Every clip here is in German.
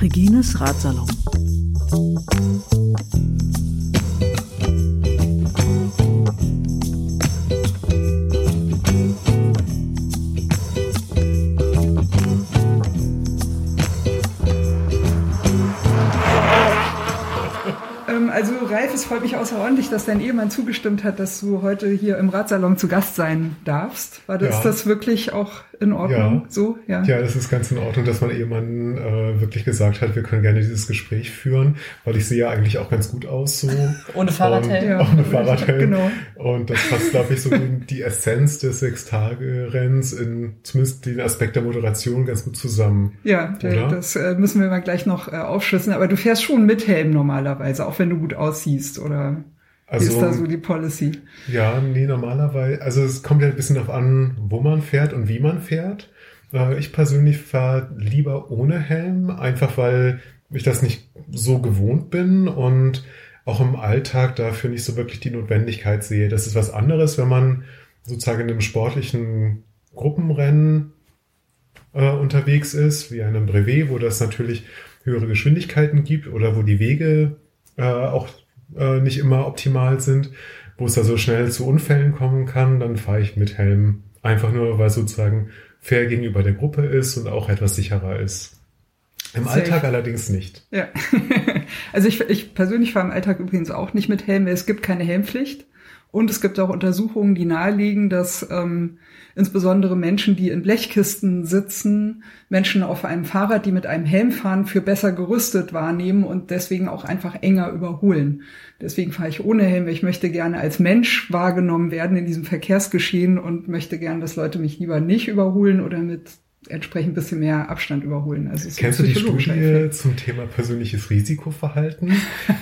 Regines Ratsalon. Es freut mich außerordentlich, dass dein Ehemann zugestimmt hat, dass du heute hier im Ratsalon zu Gast sein darfst. War das, ja. das wirklich auch in Ordnung ja. so? Ja. ja, das ist ganz in Ordnung, dass mein Ehemann äh, wirklich gesagt hat, wir können gerne dieses Gespräch führen, weil ich sehe ja eigentlich auch ganz gut aus so. ohne Fahrradhelm. Ja, ohne Fahrradhelm. Genau. Und das passt, glaube ich, so in die Essenz des Sechs-Tage-Renns, in zumindest den Aspekt der Moderation ganz gut zusammen. Ja, oder? das äh, müssen wir mal gleich noch äh, aufschlüsseln. Aber du fährst schon mit Helm normalerweise, auch wenn du gut aussiehst, oder? Also, ist da so die Policy? Ja, nee, normalerweise, also es kommt ja ein bisschen darauf an, wo man fährt und wie man fährt. Äh, ich persönlich fahre lieber ohne Helm, einfach weil ich das nicht so gewohnt bin und auch im Alltag dafür nicht so wirklich die Notwendigkeit sehe. Das ist was anderes, wenn man sozusagen in einem sportlichen Gruppenrennen äh, unterwegs ist, wie einem Brevet, wo das natürlich höhere Geschwindigkeiten gibt oder wo die Wege äh, auch äh, nicht immer optimal sind, wo es da so schnell zu Unfällen kommen kann, dann fahre ich mit Helm. Einfach nur, weil sozusagen fair gegenüber der Gruppe ist und auch etwas sicherer ist. Im Safe. Alltag allerdings nicht. Ja. also ich, ich persönlich fahre im Alltag übrigens auch nicht mit Helm. Es gibt keine Helmpflicht. Und es gibt auch Untersuchungen, die nahelegen, dass ähm, insbesondere Menschen, die in Blechkisten sitzen, Menschen auf einem Fahrrad, die mit einem Helm fahren, für besser gerüstet wahrnehmen und deswegen auch einfach enger überholen. Deswegen fahre ich ohne Helm. Ich möchte gerne als Mensch wahrgenommen werden in diesem Verkehrsgeschehen und möchte gerne, dass Leute mich lieber nicht überholen oder mit entsprechend ein bisschen mehr Abstand überholen. Also Kennst du die Studie Effekt. zum Thema persönliches Risikoverhalten?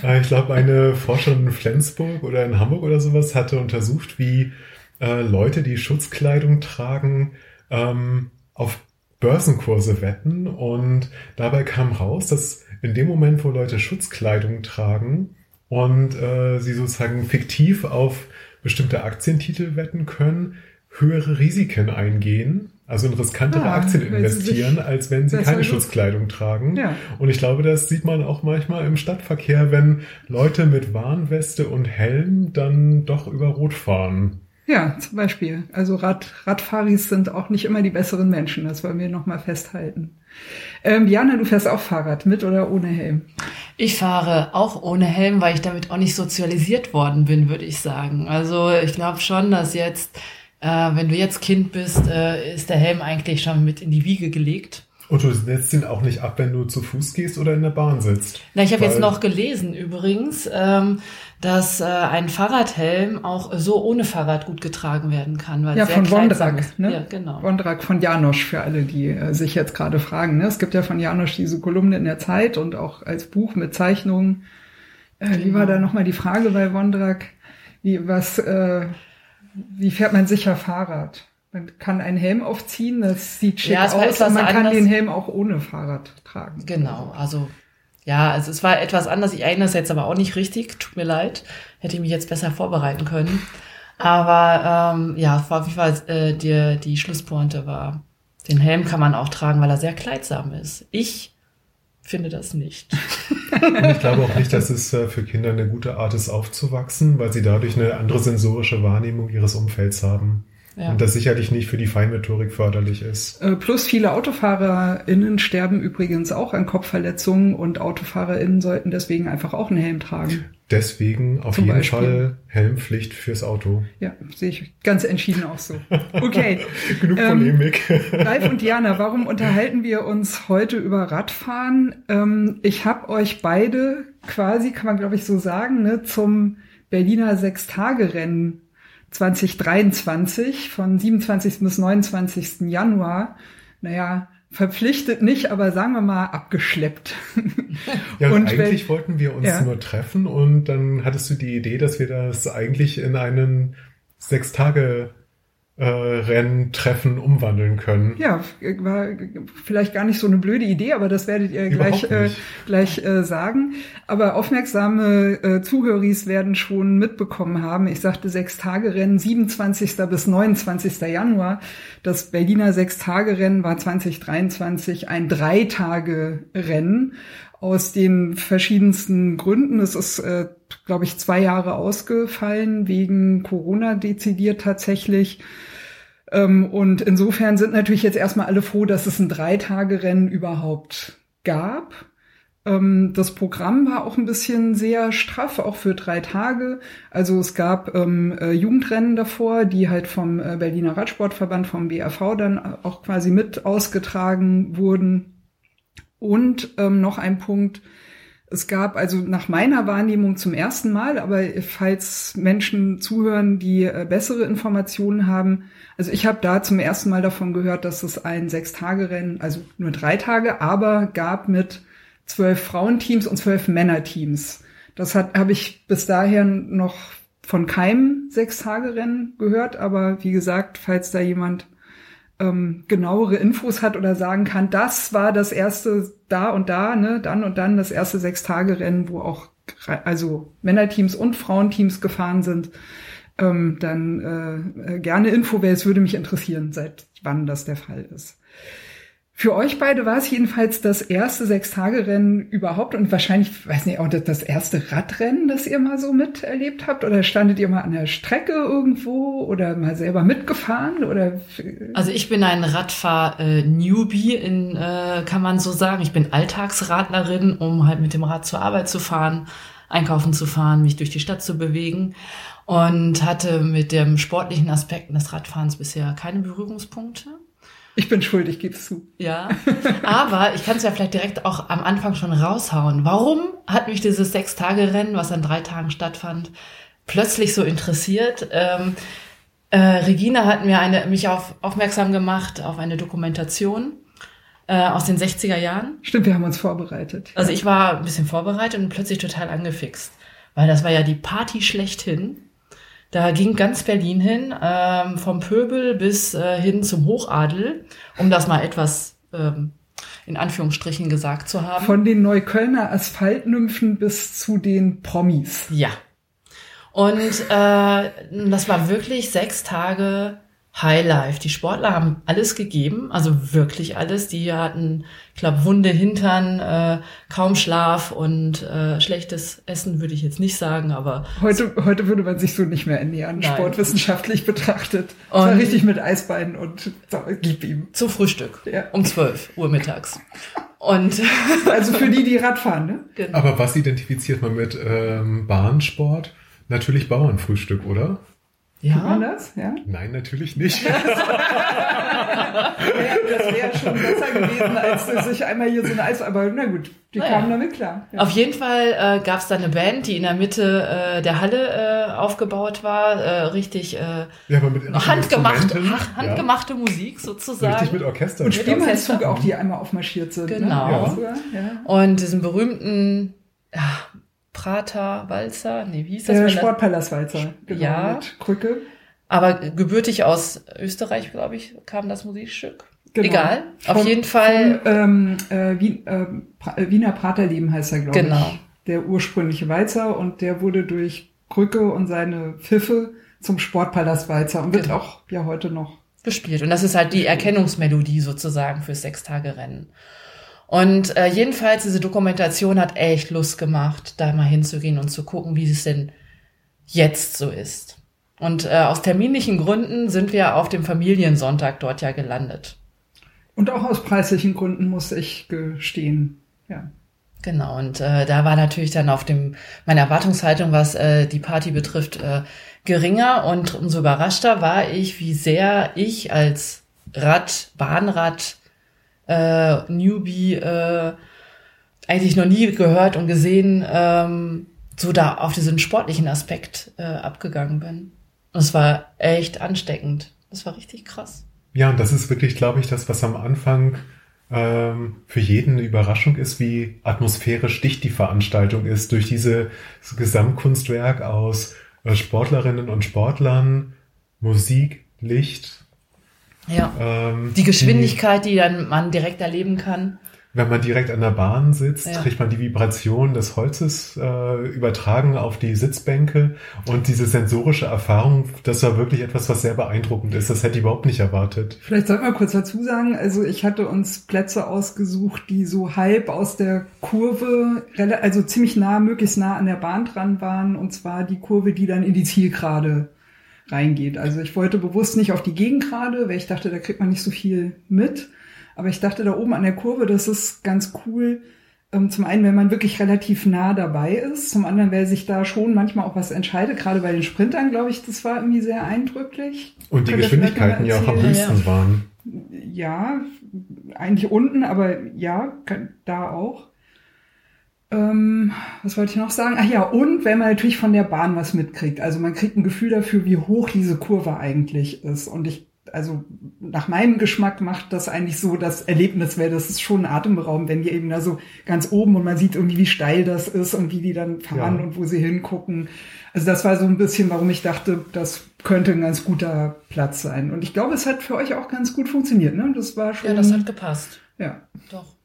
Äh, ich glaube, eine Forscherin in Flensburg oder in Hamburg oder sowas hatte untersucht, wie äh, Leute, die Schutzkleidung tragen, ähm, auf Börsenkurse wetten. Und dabei kam raus, dass in dem Moment, wo Leute Schutzkleidung tragen und äh, sie sozusagen fiktiv auf bestimmte Aktientitel wetten können, höhere Risiken eingehen, also in riskantere ah, Aktien investieren, als wenn sie keine Schutzkleidung tragen. Ja. Und ich glaube, das sieht man auch manchmal im Stadtverkehr, wenn Leute mit Warnweste und Helm dann doch über Rot fahren. Ja, zum Beispiel. Also Rad, Radfahris sind auch nicht immer die besseren Menschen. Das wollen wir nochmal festhalten. Ähm, Jana, du fährst auch Fahrrad mit oder ohne Helm? Ich fahre auch ohne Helm, weil ich damit auch nicht sozialisiert worden bin, würde ich sagen. Also ich glaube schon, dass jetzt, äh, wenn du jetzt Kind bist, äh, ist der Helm eigentlich schon mit in die Wiege gelegt. Und du setzt ihn auch nicht ab, wenn du zu Fuß gehst oder in der Bahn sitzt. Na, ich habe jetzt noch gelesen übrigens, ähm, dass äh, ein Fahrradhelm auch so ohne Fahrrad gut getragen werden kann. Weil ja, sehr von Wondrak. Ne? Ja, genau. Wondrak von Janosch, für alle, die äh, sich jetzt gerade fragen. Ne? Es gibt ja von Janosch diese Kolumne in der Zeit und auch als Buch mit Zeichnungen. Äh, genau. Wie war da nochmal die Frage bei Wondrak? Wie, was, äh, wie fährt man sicher Fahrrad? Man kann einen Helm aufziehen, das sieht schick ja, aus, und man kann den Helm auch ohne Fahrrad tragen. Genau, also ja, also es war etwas anders. Ich erinnere es jetzt aber auch nicht richtig. Tut mir leid. Hätte ich mich jetzt besser vorbereiten können. Aber ähm, ja, auf jeden Fall äh, die, die Schlusspointe war, den Helm kann man auch tragen, weil er sehr kleidsam ist. Ich finde das nicht. Und ich glaube auch nicht, dass es äh, für Kinder eine gute Art ist, aufzuwachsen, weil sie dadurch eine andere sensorische Wahrnehmung ihres Umfelds haben. Ja. Und das sicherlich nicht für die Feinmotorik förderlich ist. Äh, plus viele AutofahrerInnen sterben übrigens auch an Kopfverletzungen und AutofahrerInnen sollten deswegen einfach auch einen Helm tragen. Deswegen auf Zum jeden Beispiel. Fall Helmpflicht fürs Auto. Ja, sehe ich ganz entschieden auch so. Okay. Genug ähm, Polemik. Ralf und Diana, warum unterhalten wir uns heute über Radfahren? Ähm, ich habe euch beide quasi, kann man glaube ich so sagen, ne, zum Berliner Sechstagerennen 2023 von 27. bis 29. Januar, naja, verpflichtet nicht, aber sagen wir mal abgeschleppt. Ja, und eigentlich wenn, wollten wir uns ja. nur treffen und dann hattest du die Idee, dass wir das eigentlich in einen sechs Äh, Renntreffen umwandeln können. Ja, war vielleicht gar nicht so eine blöde Idee, aber das werdet ihr gleich, äh, gleich äh, sagen. Aber aufmerksame äh, Zuhöris werden schon mitbekommen haben. Ich sagte Sechs-Tage-Rennen, 27. bis 29. Januar. Das Berliner Sechs-Tage-Rennen war 2023 ein Drei-Tage-Rennen aus den verschiedensten Gründen. Es ist, äh, glaube ich, zwei Jahre ausgefallen, wegen Corona dezidiert tatsächlich. Ähm, und insofern sind natürlich jetzt erstmal alle froh, dass es ein Dreitagerennen überhaupt gab. Ähm, das Programm war auch ein bisschen sehr straff, auch für drei Tage. Also es gab ähm, äh, Jugendrennen davor, die halt vom äh, Berliner Radsportverband, vom BRV dann auch quasi mit ausgetragen wurden. Und ähm, noch ein Punkt, es gab also nach meiner Wahrnehmung zum ersten Mal, aber falls Menschen zuhören, die äh, bessere Informationen haben, also ich habe da zum ersten Mal davon gehört, dass es ein Sechs-Tage-Rennen, also nur drei Tage, aber gab mit zwölf Frauenteams und zwölf Männerteams. Das hat habe ich bis dahin noch von keinem Sechs-Tage-Rennen gehört, aber wie gesagt, falls da jemand ähm, genauere Infos hat oder sagen kann, das war das erste da und da, ne, dann und dann das erste Sechs-Tage-Rennen, wo auch also Männerteams und Frauenteams gefahren sind, ähm, dann äh, gerne Info, weil es würde mich interessieren, seit wann das der Fall ist. Für euch beide war es jedenfalls das erste Sechstagerennen überhaupt und wahrscheinlich, weiß nicht, auch das erste Radrennen, das ihr mal so miterlebt habt? Oder standet ihr mal an der Strecke irgendwo oder mal selber mitgefahren? Oder also ich bin ein Radfahr-Newbie, in, äh, kann man so sagen. Ich bin Alltagsradlerin, um halt mit dem Rad zur Arbeit zu fahren, einkaufen zu fahren, mich durch die Stadt zu bewegen und hatte mit dem sportlichen Aspekten des Radfahrens bisher keine Berührungspunkte. Ich bin schuld, ich gebe es zu. Ja, aber ich kann es ja vielleicht direkt auch am Anfang schon raushauen. Warum hat mich dieses Sechs-Tage-Rennen, was an drei Tagen stattfand, plötzlich so interessiert? Ähm, äh, Regina hat mir eine, mich auf, aufmerksam gemacht auf eine Dokumentation äh, aus den 60er Jahren. Stimmt, wir haben uns vorbereitet. Also ich war ein bisschen vorbereitet und plötzlich total angefixt, weil das war ja die Party schlechthin. Da ging ganz Berlin hin, ähm, vom Pöbel bis äh, hin zum Hochadel, um das mal etwas ähm, in Anführungsstrichen gesagt zu haben. Von den Neuköllner Asphaltnymphen bis zu den Promis. Ja. Und äh, das war wirklich sechs Tage Highlife. Die Sportler haben alles gegeben, also wirklich alles. Die hatten, ich glaube, wunde Hintern, äh, kaum Schlaf und äh, schlechtes Essen würde ich jetzt nicht sagen, aber heute heute würde man sich so nicht mehr ernähren, Nein. sportwissenschaftlich betrachtet. Und war richtig mit Eisbeinen und so, gib ihm zum Frühstück ja. um 12 Uhr mittags. Und also für die, die Radfahren, ne? Genau. Aber was identifiziert man mit ähm, Bahnsport? Natürlich Bauernfrühstück, oder? Ja. Tut man das? Ja? Nein, natürlich nicht. ja, das wäre schon besser gewesen, als sich einmal hier so eine Eis... Aber na gut, die naja. kamen damit klar. Ja. Auf jeden Fall äh, gab es da eine Band, die in der Mitte äh, der Halle äh, aufgebaut war. Äh, richtig äh, ja, aber mit handgemachte, handgemachte ja. Musik sozusagen. Richtig mit Orchester. Und Spielmannszug auch, die einmal aufmarschiert sind. Ne? Genau. Ne? Ja. Und diesen berühmten... Prater Walzer, nee, wie hieß das? Äh, Sportpalast Walzer, genau, ja. mit Krücke. Aber gebürtig aus Österreich, glaube ich, kam das Musikstück. Genau. Egal, auf jeden Fall. Von, ähm, äh, Wien, äh, Wiener Praterleben heißt er, glaube genau. ich. Der ursprüngliche Walzer und der wurde durch Krücke und seine Pfiffe zum Sportpalast Walzer und wird genau. auch ja heute noch gespielt. Und das ist halt die Erkennungsmelodie sozusagen fürs Sechstagerennen. Und äh, jedenfalls, diese Dokumentation hat echt Lust gemacht, da mal hinzugehen und zu gucken, wie es denn jetzt so ist. Und äh, aus terminlichen Gründen sind wir auf dem Familiensonntag dort ja gelandet. Und auch aus preislichen Gründen muss ich gestehen, ja. Genau, und äh, da war natürlich dann auf dem, meine Erwartungshaltung, was äh, die Party betrifft, äh, geringer und umso überraschter war ich, wie sehr ich als Rad, Bahnrad, äh, Newbie äh, eigentlich noch nie gehört und gesehen, ähm, so da auf diesen sportlichen Aspekt äh, abgegangen bin. Und es war echt ansteckend. Das war richtig krass. Ja, und das ist wirklich, glaube ich, das, was am Anfang ähm, für jeden eine Überraschung ist, wie atmosphärisch dicht die Veranstaltung ist, durch dieses Gesamtkunstwerk aus äh, Sportlerinnen und Sportlern, Musik, Licht. Ja. Ähm, Die Geschwindigkeit, die dann man direkt erleben kann. Wenn man direkt an der Bahn sitzt, Ja. kriegt man die Vibration des Holzes äh, übertragen auf die Sitzbänke und diese sensorische Erfahrung, das war wirklich etwas, was sehr beeindruckend ist. Das hätte ich überhaupt nicht erwartet. Vielleicht sollten wir kurz dazu sagen, also ich hatte uns Plätze ausgesucht, die so halb aus der Kurve, also ziemlich nah, möglichst nah an der Bahn dran waren, und zwar die Kurve, die dann in die Zielgerade reingeht. Also ich wollte bewusst nicht auf die Gegengrade, weil ich dachte, da kriegt man nicht so viel mit. Aber ich dachte, da oben an der Kurve, das ist ganz cool. Ähm, Zum einen, wenn man wirklich relativ nah dabei ist. Zum anderen, weil sich da schon manchmal auch was entscheidet. Gerade bei den Sprintern, glaube ich, das war irgendwie sehr eindrücklich. Und die Könnt Geschwindigkeiten ja auch am höchsten waren. Ja, eigentlich unten, aber ja, da auch. Ähm, was wollte ich noch sagen? Ach ja, und wenn man natürlich von der Bahn was mitkriegt. Also man kriegt ein Gefühl dafür, wie hoch diese Kurve eigentlich ist. Und ich, also nach meinem Geschmack macht das eigentlich so das Erlebnis, weil das ist schon atemberaubend, wenn die eben da so ganz oben und man sieht irgendwie, wie steil das ist und wie die dann fahren Ja. und wo sie hingucken. Also das war so ein bisschen, warum ich dachte, das könnte ein ganz guter Platz sein. Und ich glaube, es hat für euch auch ganz gut funktioniert. Ne? Das war schon. Ja, das hat gepasst. ja. Doch.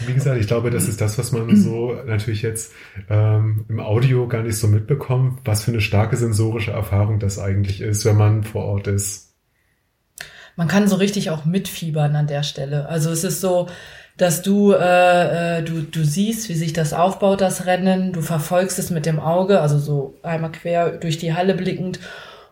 Wie gesagt, ich glaube, das ist das, was man so natürlich jetzt ähm, im Audio gar nicht so mitbekommt, was für eine starke sensorische Erfahrung das eigentlich ist, wenn man vor Ort ist. Man kann so richtig auch mitfiebern an der Stelle. Also es ist so, dass du, äh, äh, du, du siehst, wie sich das aufbaut, das Rennen. Du verfolgst es mit dem Auge, also so einmal quer durch die Halle blickend.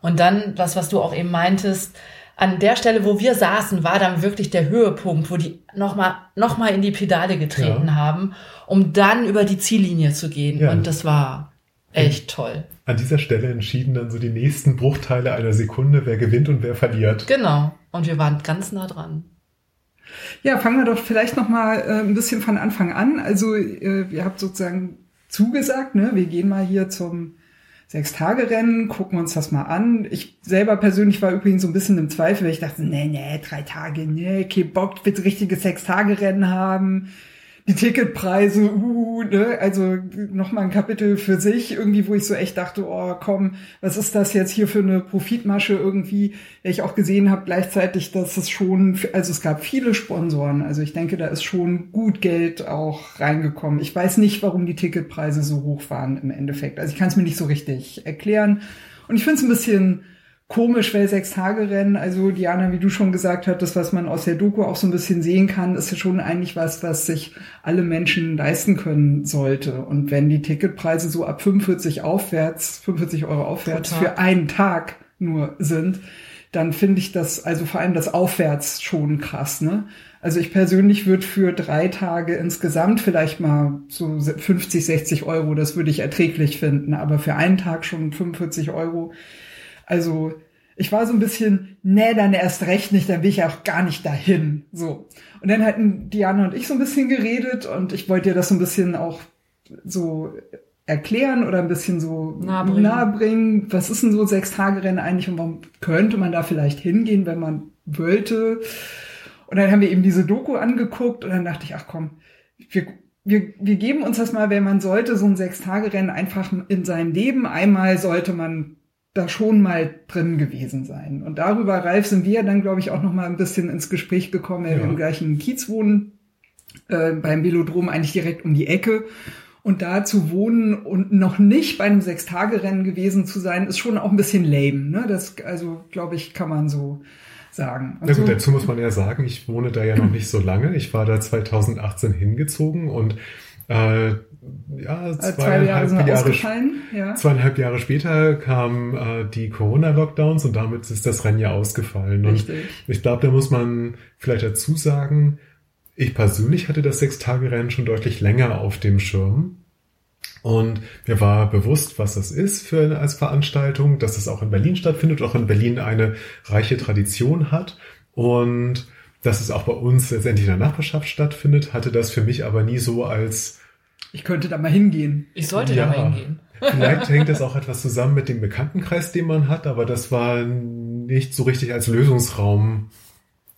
Und dann, das, was du auch eben meintest, an der Stelle, wo wir saßen, war dann wirklich der Höhepunkt, wo die nochmal noch mal in die Pedale getreten Ja. haben, um dann über die Ziellinie zu gehen. Ja. Und das war echt toll. An dieser Stelle entschieden dann so die nächsten Bruchteile einer Sekunde, wer gewinnt und wer verliert. Genau. Und wir waren ganz nah dran. Ja, fangen wir doch vielleicht noch mal äh, ein bisschen von Anfang an. Also äh, ihr habt sozusagen zugesagt, ne? Wir gehen mal hier zum Sechs-Tage-Rennen, gucken uns das mal an. Ich selber persönlich war übrigens so ein bisschen im Zweifel, weil ich dachte, nee, nee, drei Tage, nee, kein Bock, will richtiges Sechs-Tage-Rennen haben. Die Ticketpreise, uh, ne, also nochmal ein Kapitel für sich, irgendwie, wo ich so echt dachte, oh komm, was ist das jetzt hier für eine Profitmasche irgendwie, der ich auch gesehen habe gleichzeitig, dass es schon, also es gab viele Sponsoren, also ich denke, da ist schon gut Geld auch reingekommen. Ich weiß nicht, warum die Ticketpreise so hoch waren im Endeffekt. Also ich kann es mir nicht so richtig erklären. Und ich finde es ein bisschen komisch, weil Sechs-Tage-Rennen, also Diana, wie du schon gesagt hattest, was man aus der Doku auch so ein bisschen sehen kann, ist ja schon eigentlich was, was sich alle Menschen leisten können sollte. Und wenn die Ticketpreise so ab 45 aufwärts, 45 Euro aufwärts für einen Tag nur sind, dann finde ich das, also vor allem das Aufwärts schon krass, ne? Also ich persönlich würde für drei Tage insgesamt vielleicht mal so 50, 60 Euro, das würde ich erträglich finden, aber für einen Tag schon 45 Euro. Also ich war so ein bisschen, nee, dann erst recht nicht, dann will ich ja auch gar nicht dahin. So. Und dann hatten Diana und ich so ein bisschen geredet und ich wollte ihr das so ein bisschen auch so erklären oder ein bisschen so Nahebringen. nahebringen. Was ist denn so Sechs-Tage-Rennen eigentlich und warum könnte man da vielleicht hingehen, wenn man wollte? Und dann haben wir eben diese Doku angeguckt und dann dachte ich, ach komm, wir, wir, wir geben uns das mal, wenn man sollte, so ein Sechs-Tage-Rennen einfach in seinem Leben. Einmal sollte man da schon mal drin gewesen sein. Und darüber, Ralf, sind wir dann, glaube ich, auch noch mal ein bisschen ins Gespräch gekommen, weil wir Ja. im gleichen Kiez wohnen, äh, beim Velodrom eigentlich direkt um die Ecke. Und da zu wohnen und noch nicht bei einem Sechstagerennen gewesen zu sein, ist schon auch ein bisschen lame. Ne? Das, also, glaube ich, kann man so sagen. Na gut, Also, dazu muss man ja sagen, ich wohne da ja noch nicht so lange. Ich war da 2018 hingezogen und äh, ja, äh, zwei Jahre zweieinhalb sind Jahre, ausgefallen. Ja. zweieinhalb Jahre später kamen äh, die Corona-Lockdowns und damit ist das Rennen ja ausgefallen. Und Richtig. ich glaube, da muss man vielleicht dazu sagen, ich persönlich hatte das Sechs-Tage-Rennen schon deutlich länger auf dem Schirm. Und mir war bewusst, was das ist für eine, als Veranstaltung, dass es auch in Berlin stattfindet, auch in Berlin eine reiche Tradition hat und dass es auch bei uns letztendlich in der Nachbarschaft stattfindet, hatte das für mich aber nie so als Ich könnte da mal hingehen. Ich sollte Ja. da mal hingehen. Vielleicht hängt das auch etwas zusammen mit dem Bekanntenkreis, den man hat, aber das war nicht so richtig als Lösungsraum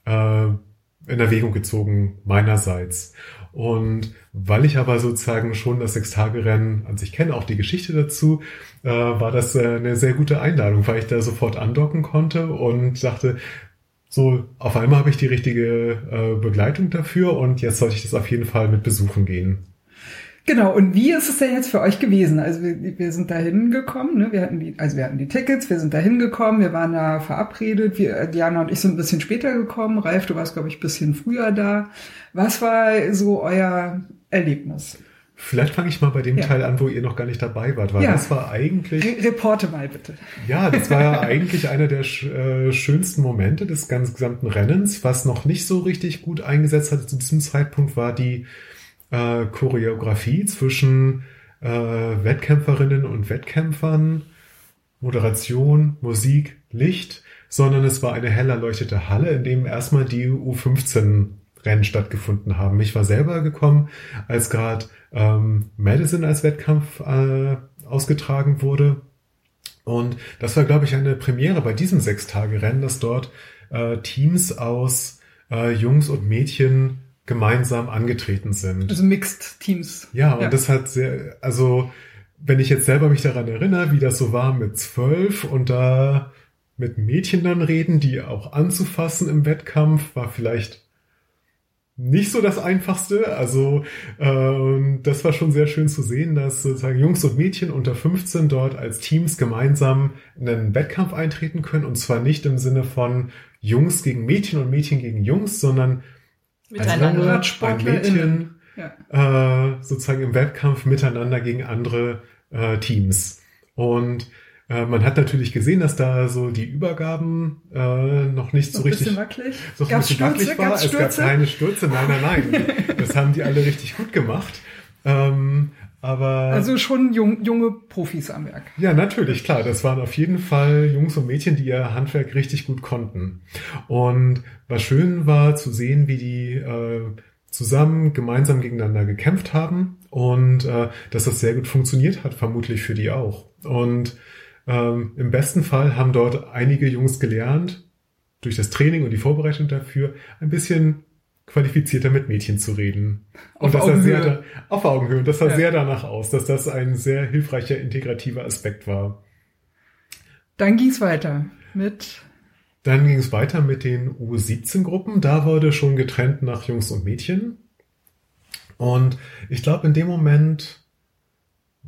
äh, in Erwägung gezogen meinerseits. Und weil ich aber sozusagen schon das Sechstagerennen an sich kenne, auch die Geschichte dazu, äh, war das äh, eine sehr gute Einladung, weil ich da sofort andocken konnte und dachte, so, auf einmal habe ich die richtige äh, Begleitung dafür und jetzt sollte ich das auf jeden Fall mit besuchen gehen. Genau, und wie ist es denn jetzt für euch gewesen? Also wir, wir sind da hingekommen, ne? wir hatten die, also wir hatten die Tickets, wir sind da hingekommen, wir waren da verabredet, wir, Diana und ich sind ein bisschen später gekommen, Ralf, du warst, glaube ich, ein bisschen früher da. Was war so euer Erlebnis? Vielleicht fange ich mal bei dem ja. Teil an, wo ihr noch gar nicht dabei wart, weil ja. das war eigentlich. Re Reporte mal bitte. Ja, das war ja eigentlich einer der äh, schönsten Momente des ganz gesamten Rennens. Was noch nicht so richtig gut eingesetzt hatte zu diesem Zeitpunkt, war die äh, Choreografie zwischen äh, Wettkämpferinnen und Wettkämpfern, Moderation, Musik, Licht, sondern es war eine hell erleuchtete Halle, in dem erstmal die U15 Rennen stattgefunden haben. Ich war selber gekommen, als gerade ähm, Madison als Wettkampf äh, ausgetragen wurde. Und das war, glaube ich, eine Premiere bei diesem Sechstage-Rennen, dass dort äh, Teams aus äh, Jungs und Mädchen gemeinsam angetreten sind. Also Mixed Teams. Ja, und ja. das hat sehr, also wenn ich jetzt selber mich daran erinnere, wie das so war mit zwölf und da mit Mädchen dann reden, die auch anzufassen im Wettkampf, war vielleicht nicht so das Einfachste. Also ähm, das war schon sehr schön zu sehen, dass sozusagen Jungs und Mädchen unter 15 dort als Teams gemeinsam in einen Wettkampf eintreten können. Und zwar nicht im Sinne von Jungs gegen Mädchen und Mädchen gegen Jungs, sondern miteinander als ein Mädchen ja. äh, sozusagen im Wettkampf miteinander gegen andere äh, Teams. Und äh, man hat natürlich gesehen, dass da so die Übergaben äh, noch nicht so, so richtig wackelig. So ein bisschen wackelig war. Es gab keine Stürze. Nein, nein, nein. das haben die alle richtig gut gemacht. Ähm, aber also schon jung, junge Profis am Werk. Ja, natürlich, klar. Das waren auf jeden Fall Jungs und Mädchen, die ihr Handwerk richtig gut konnten. Und was schön war zu sehen, wie die äh, zusammen gemeinsam gegeneinander gekämpft haben und äh, dass das sehr gut funktioniert hat, vermutlich für die auch. Und ähm, im besten Fall haben dort einige Jungs gelernt, durch das Training und die Vorbereitung dafür, ein bisschen qualifizierter mit Mädchen zu reden. Und auf das Augenhöhe. Sehr, auf Augenhöhe. Und das sah ja. sehr danach aus, dass das ein sehr hilfreicher integrativer Aspekt war. Dann ging es weiter mit. Dann ging es weiter mit den U17-Gruppen. Da wurde schon getrennt nach Jungs und Mädchen. Und ich glaube, in dem Moment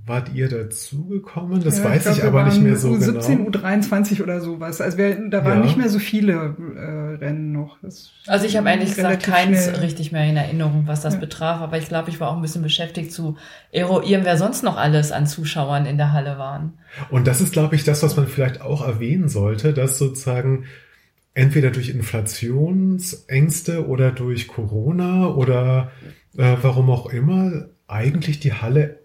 wart ihr dazugekommen? Das ja, weiß ich, glaub, ich aber nicht mehr so U17, genau. U23 oder sowas. Also wir, da waren ja. nicht mehr so viele äh, Rennen noch. Das also ich habe ehrlich gesagt keins schnell. richtig mehr in Erinnerung, was das ja. betraf. Aber ich glaube, ich war auch ein bisschen beschäftigt zu eruieren, wer sonst noch alles an Zuschauern in der Halle waren. Und das ist, glaube ich, das, was man vielleicht auch erwähnen sollte, dass sozusagen entweder durch Inflationsängste oder durch Corona oder äh, warum auch immer eigentlich die Halle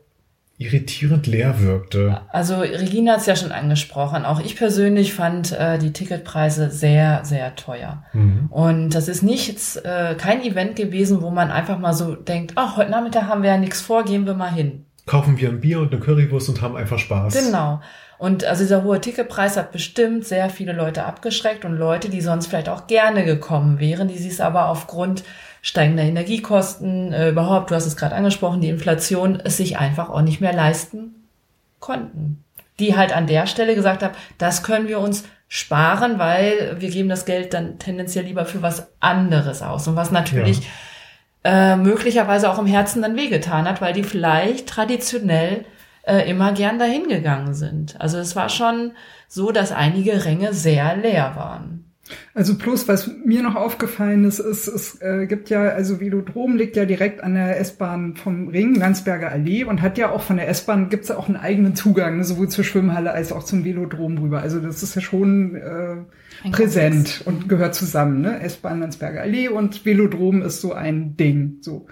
irritierend leer wirkte. Also Regina hat es ja schon angesprochen. Auch ich persönlich fand äh, die Ticketpreise sehr, sehr teuer. Mhm. Und das ist nichts, äh, kein Event gewesen, wo man einfach mal so denkt, ach, heute Nachmittag haben wir ja nichts vor, gehen wir mal hin. Kaufen wir ein Bier und eine Currywurst und haben einfach Spaß. Genau. Und also dieser hohe Ticketpreis hat bestimmt sehr viele Leute abgeschreckt und Leute, die sonst vielleicht auch gerne gekommen wären, die sich aber aufgrund steigender Energiekosten, äh, überhaupt, du hast es gerade angesprochen, die Inflation, es sich einfach auch nicht mehr leisten konnten. Die halt an der Stelle gesagt haben, das können wir uns sparen, weil wir geben das Geld dann tendenziell lieber für was anderes aus. Und was natürlich ja. äh, möglicherweise auch im Herzen dann wehgetan hat, weil die vielleicht traditionell äh, immer gern dahin gegangen sind. Also es war schon so, dass einige Ränge sehr leer waren. Also plus, was mir noch aufgefallen ist, ist, es äh, gibt ja, also Velodrom liegt ja direkt an der S-Bahn vom Ring, Landsberger Allee und hat ja auch von der S-Bahn gibt's ja auch einen eigenen Zugang, ne, sowohl zur Schwimmhalle als auch zum Velodrom rüber. Also das ist ja schon äh, präsent und gehört zusammen. Ne? S-Bahn Landsberger Allee und Velodrom ist so ein Ding. So.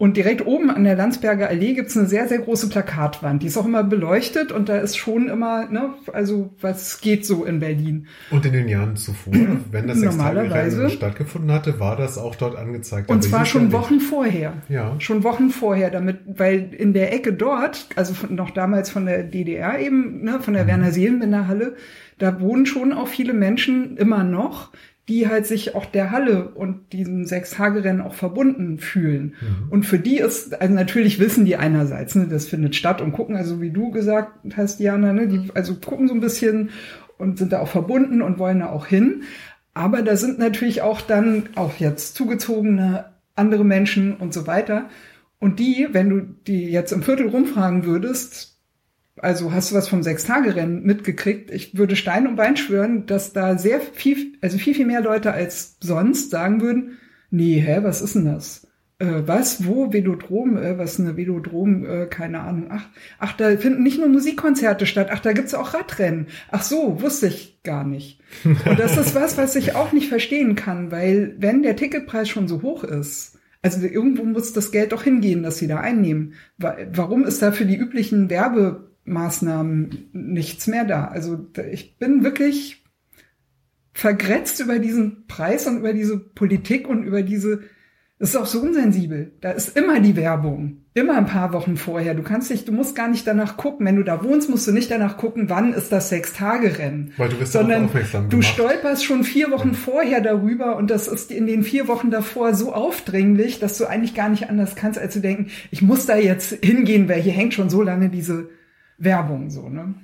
Und direkt oben an der Landsberger Allee gibt's eine sehr, sehr große Plakatwand. Die ist auch immer beleuchtet und da ist schon immer, ne, also was geht so in Berlin. Und in den Jahren zuvor, wenn das Normalerweise stattgefunden hatte, war das auch dort angezeigt. Und zwar schon Wochen vorher. Ja. Schon Wochen vorher, damit, weil in der Ecke dort, also von, noch damals von der DDR eben, ne, von der mhm. Werner Seelenbinder Halle, da wohnen schon auch viele Menschen immer noch, die halt sich auch der Halle und diesem Sechs-Tage-Rennen auch verbunden fühlen. Mhm. Und für die ist, also natürlich wissen die einerseits, ne, das findet statt und gucken, also wie du gesagt hast, Diana, ne, die also gucken so ein bisschen und sind da auch verbunden und wollen da auch hin. Aber da sind natürlich auch dann auch jetzt zugezogene andere Menschen und so weiter. Und die, wenn du die jetzt im Viertel rumfragen würdest, also hast du was vom Sechstagerennen mitgekriegt? Ich würde Stein und Bein schwören, dass da sehr viel, also viel, viel mehr Leute als sonst sagen würden, nee, hä, was ist denn das? Äh, was, wo, Velodrom, äh, was ist eine Velodrom, äh, keine Ahnung. Ach, ach, da finden nicht nur Musikkonzerte statt, ach, da gibt's auch Radrennen. Ach so, wusste ich gar nicht. Und das ist was, was ich auch nicht verstehen kann, weil wenn der Ticketpreis schon so hoch ist, also irgendwo muss das Geld doch hingehen, das sie da einnehmen. Warum ist da für die üblichen Werbemaßnahmen nichts mehr da? Also ich bin wirklich vergrätzt über diesen Preis und über diese Politik und über diese das ist auch so unsensibel. Da ist immer die Werbung. Immer ein paar Wochen vorher. Du kannst nicht, du musst gar nicht danach gucken. Wenn du da wohnst, musst du nicht danach gucken, wann ist das Sechs-Tage-Rennen. Weil du bist Sondern aufmerksam du gemacht. stolperst schon vier Wochen vorher darüber und das ist in den vier Wochen davor so aufdringlich, dass du eigentlich gar nicht anders kannst, als zu denken, ich muss da jetzt hingehen, weil hier hängt schon so lange diese Werbung so, ne?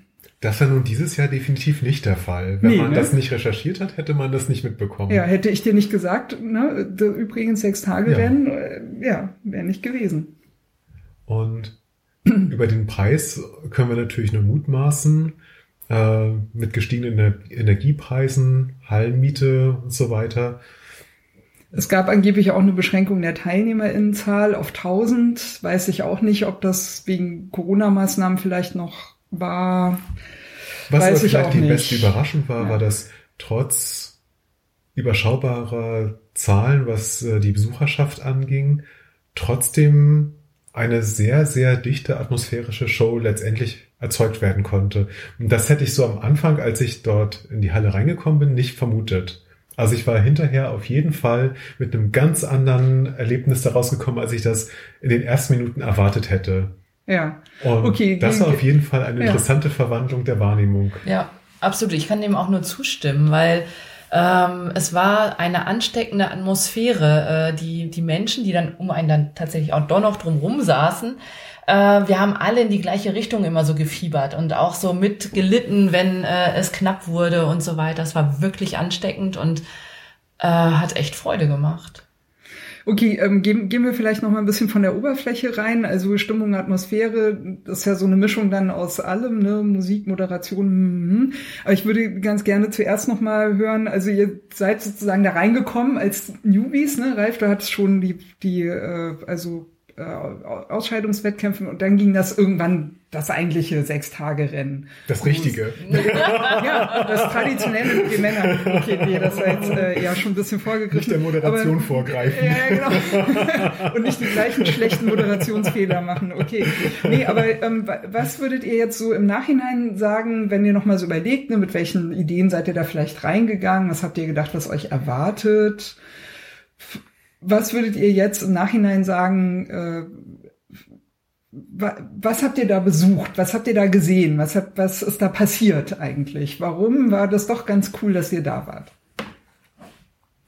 Das war nun dieses Jahr definitiv nicht der Fall. Wenn Nee, man ne? das nicht recherchiert hat, hätte man das nicht mitbekommen. Ja, hätte ich dir nicht gesagt, ne, übrigens Sechs-Tage-Rennen, äh, ja, wäre nicht gewesen. Und über den Preis können wir natürlich nur mutmaßen. Äh, mit gestiegenen Ener- Energiepreisen, Hallenmiete und so weiter. Es gab angeblich auch eine Beschränkung der Teilnehmerinnenzahl auf 1000. Weiß ich auch nicht, ob das wegen Corona-Maßnahmen vielleicht noch war. Was Weiß aber ich vielleicht die nicht. beste Überraschung war, Ja. war, dass trotz überschaubarer Zahlen, was äh, die Besucherschaft anging, trotzdem eine sehr, sehr dichte atmosphärische Show letztendlich erzeugt werden konnte. Und das hätte ich so am Anfang, als ich dort in die Halle reingekommen bin, nicht vermutet. Also ich war hinterher auf jeden Fall mit einem ganz anderen Erlebnis daraus gekommen, als ich das in den ersten Minuten erwartet hätte. Ja. Und Okay, das war auf jeden Fall eine Ja. interessante Verwandlung der Wahrnehmung. Ja, absolut. Ich kann dem auch nur zustimmen, weil ähm, es war eine ansteckende Atmosphäre. Äh, die, die Menschen, die dann um einen dann tatsächlich auch doch noch drumrum saßen, äh, wir haben alle in die gleiche Richtung immer so gefiebert und auch so mitgelitten, wenn äh, es knapp wurde und so weiter. Es war wirklich ansteckend und äh, hat echt Freude gemacht. Okay, ähm, gehen, gehen wir vielleicht noch mal ein bisschen von der Oberfläche rein. Also Stimmung, Atmosphäre, das ist ja so eine Mischung dann aus allem, ne? Musik, Moderation. Mhm. Aber ich würde ganz gerne zuerst noch mal hören. Also ihr seid sozusagen da reingekommen als Newbies, ne? Ralf, du hattest schon die, die, äh, also äh, Ausscheidungswettkämpfe und dann ging das irgendwann das eigentliche Sechstagerennen. Das Richtige. Ja, das traditionelle mit den Männern. Okay, nee, das war jetzt äh, ja schon ein bisschen vorgegriffen. Nicht der Moderation Aber- vorgreifen. ja, ja, genau. Und nicht die gleichen schlechten Moderationsfehler machen. Okay. Nee, aber ähm, wa- was würdet ihr jetzt so im Nachhinein sagen, wenn ihr nochmal so überlegt, ne, mit welchen Ideen seid ihr da vielleicht reingegangen? Was habt ihr gedacht, was euch erwartet? Was würdet ihr jetzt im Nachhinein sagen, äh, wa- was habt ihr da besucht? Was habt ihr da gesehen? Was, habt, was ist da passiert eigentlich? Warum war das doch ganz cool, dass ihr da wart?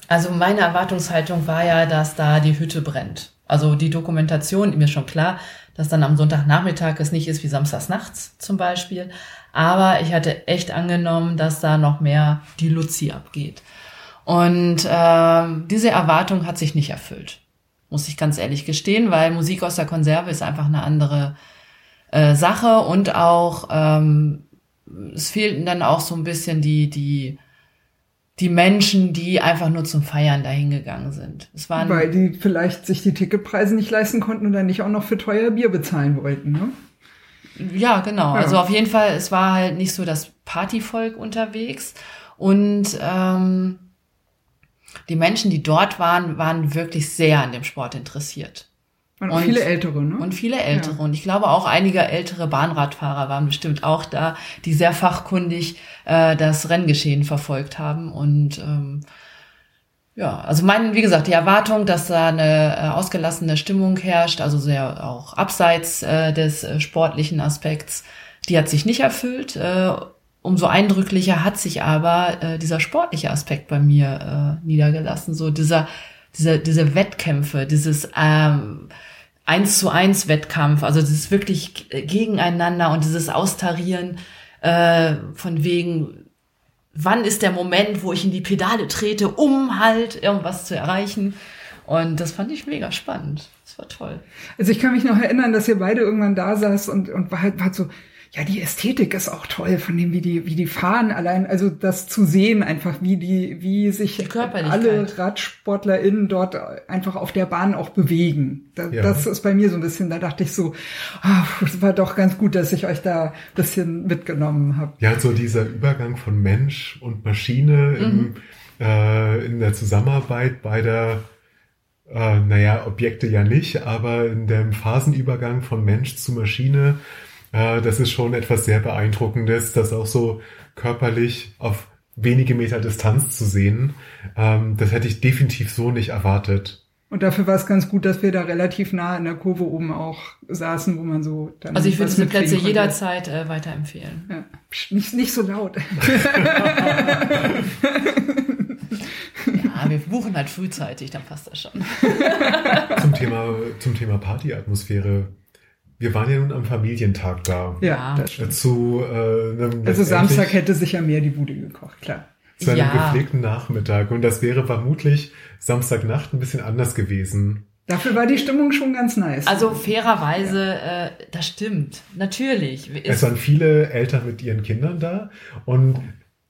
Also meine Erwartungshaltung war ja, dass da die Hütte brennt. Also die Dokumentation, mir ist schon klar, dass dann am Sonntagnachmittag es nicht ist wie samstags nachts zum Beispiel. Aber ich hatte echt angenommen, dass da noch mehr die Luzi abgeht. Und ähm, diese Erwartung hat sich nicht erfüllt, muss ich ganz ehrlich gestehen, weil Musik aus der Konserve ist einfach eine andere äh, Sache und auch ähm, es fehlten dann auch so ein bisschen die die die Menschen, die einfach nur zum Feiern dahin gegangen sind. Es waren Weil die vielleicht sich die Ticketpreise nicht leisten konnten und dann nicht auch noch für teuer Bier bezahlen wollten. Ne? Ja, genau. Ja. Also auf jeden Fall, es war halt nicht so das Partyvolk unterwegs. Und ähm, die Menschen, die dort waren, waren wirklich sehr an dem Sport interessiert. Und, Und- viele Ältere, ne? Und viele Ältere. Und ich glaube auch einige ältere Bahnradfahrer waren bestimmt auch da, die sehr fachkundig äh, das Renngeschehen verfolgt haben. Und ähm, ja, also mein, wie gesagt, die Erwartung, dass da eine äh, ausgelassene Stimmung herrscht, also sehr auch abseits äh, des äh, sportlichen Aspekts, die hat sich nicht erfüllt. Äh, umso eindrücklicher hat sich aber äh, dieser sportliche Aspekt bei mir äh, niedergelassen. So dieser, diese, diese Wettkämpfe, dieses ähm, eins zu eins Wettkampf, also ist wirklich gegeneinander und dieses Austarieren äh, von wegen, wann ist der Moment, wo ich in die Pedale trete, um halt irgendwas zu erreichen. Und das fand ich mega spannend. Das war toll. Also ich kann mich noch erinnern, dass ihr beide irgendwann da saß und, und war halt, war halt so, ja, die Ästhetik ist auch toll, von dem, wie die, wie die fahren, allein, also das zu sehen, einfach wie die, wie sich Die alle RadsportlerInnen dort einfach auf der Bahn auch bewegen. Da, Ja. Das ist bei mir so ein bisschen, da dachte ich so, ah, es war doch ganz gut, dass ich euch da ein bisschen mitgenommen habe. Ja, so dieser Übergang von Mensch und Maschine im, äh, in der Zusammenarbeit beider, äh, naja, Objekte ja nicht, aber in dem Phasenübergang von Mensch zu Maschine, äh, das ist schon etwas sehr Beeindruckendes, das auch so körperlich auf wenige Meter Distanz zu sehen. Ähm, das hätte ich definitiv so nicht erwartet. Und dafür war es ganz gut, dass wir da relativ nah in der Kurve oben auch saßen, wo man so dann. Also ich würde diese Plätze konnte. jederzeit äh, weiterempfehlen. Ja. Psst, Nicht, nicht so laut. Ja, wir buchen halt frühzeitig, dann passt das schon. Zum Thema, zum Thema Partyatmosphäre. Wir waren ja nun am Familientag da. Ja, Ja. das stimmt. Zu äh, einem Also Samstag hätte sicher mehr die Bude gekocht, klar. zu einem Ja. gepflegten Nachmittag. Und das wäre vermutlich Samstagnacht ein bisschen anders gewesen. Dafür war die Stimmung schon ganz nice. Also fairerweise, äh, das stimmt. Natürlich. Es waren viele Eltern mit ihren Kindern da. Und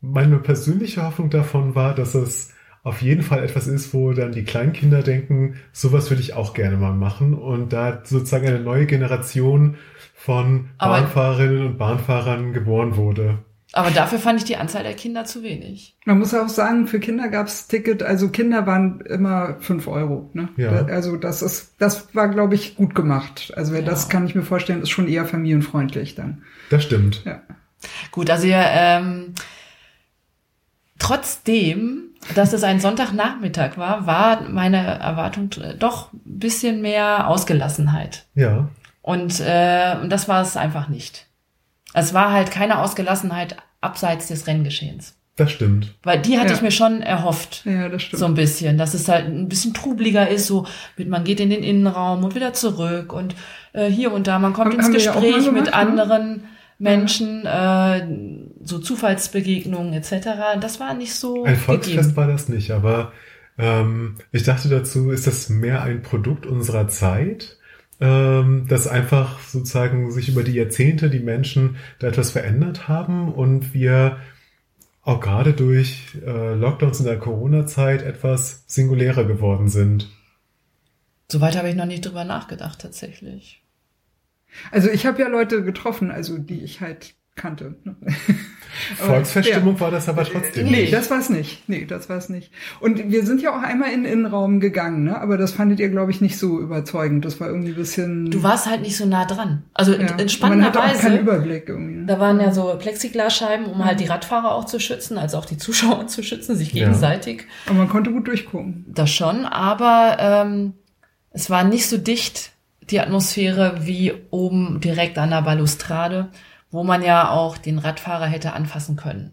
meine persönliche Hoffnung davon war, dass es auf jeden Fall etwas ist, wo dann die Kleinkinder denken, sowas würde ich auch gerne mal machen. Und da sozusagen eine neue Generation von Aber- Bahnfahrerinnen und Bahnfahrern geboren wurde. Aber dafür fand ich die Anzahl der Kinder zu wenig. Man muss auch sagen, für Kinder gab's Ticket, also Kinder waren immer fünf Euro. Ne? Ja. Also das ist, das war, glaube ich, gut gemacht. Also wer Ja. das kann ich mir vorstellen, ist schon eher familienfreundlich dann. Das stimmt. Ja. Gut, also ja, ähm, trotzdem, dass es ein Sonntagnachmittag war, war meine Erwartung äh, doch ein bisschen mehr Ausgelassenheit. Ja. Und, äh, und das war es einfach nicht. Es war halt keine Ausgelassenheit abseits des Renngeschehens. Das stimmt. Weil die hatte Ja. ich mir schon erhofft. Ja, das stimmt. So ein bisschen, dass es halt ein bisschen trubeliger ist, so mit man geht in den Innenraum und wieder zurück und äh, hier und da, man kommt Haben- ins Gespräch gemacht, mit ne? anderen Menschen, äh, so Zufallsbegegnungen etc. Das war nicht so Ein Volksfest gegeben. war das nicht, aber ähm, ich dachte dazu, ist das mehr ein Produkt unserer Zeit, ähm, dass einfach sozusagen sich über die Jahrzehnte die Menschen da etwas verändert haben und wir auch gerade durch äh, Lockdowns in der Corona-Zeit etwas singulärer geworden sind. Soweit habe ich noch nicht drüber nachgedacht tatsächlich. Also ich habe ja Leute getroffen, also die ich halt kannte. Aber, Volksfeststimmung war das aber trotzdem Nee, nicht. das war's nicht. Nee, das war's nicht. Und wir sind ja auch einmal in den Innenraum gegangen, ne? Aber das fandet ihr, glaube ich, nicht so überzeugend. Das war irgendwie ein bisschen. Du warst halt nicht so nah dran. Also ja. in, in Man hatte auch keinen spannenderweise, Überblick irgendwie. Ne? da waren ja so Plexiglasscheiben, um halt die Radfahrer auch zu schützen, als auch die Zuschauer zu schützen, sich gegenseitig. Aber man konnte gut durchgucken. Das schon, aber ähm, es war nicht so dicht, die Atmosphäre, wie oben direkt an der Balustrade, wo man ja auch den Radfahrer hätte anfassen können.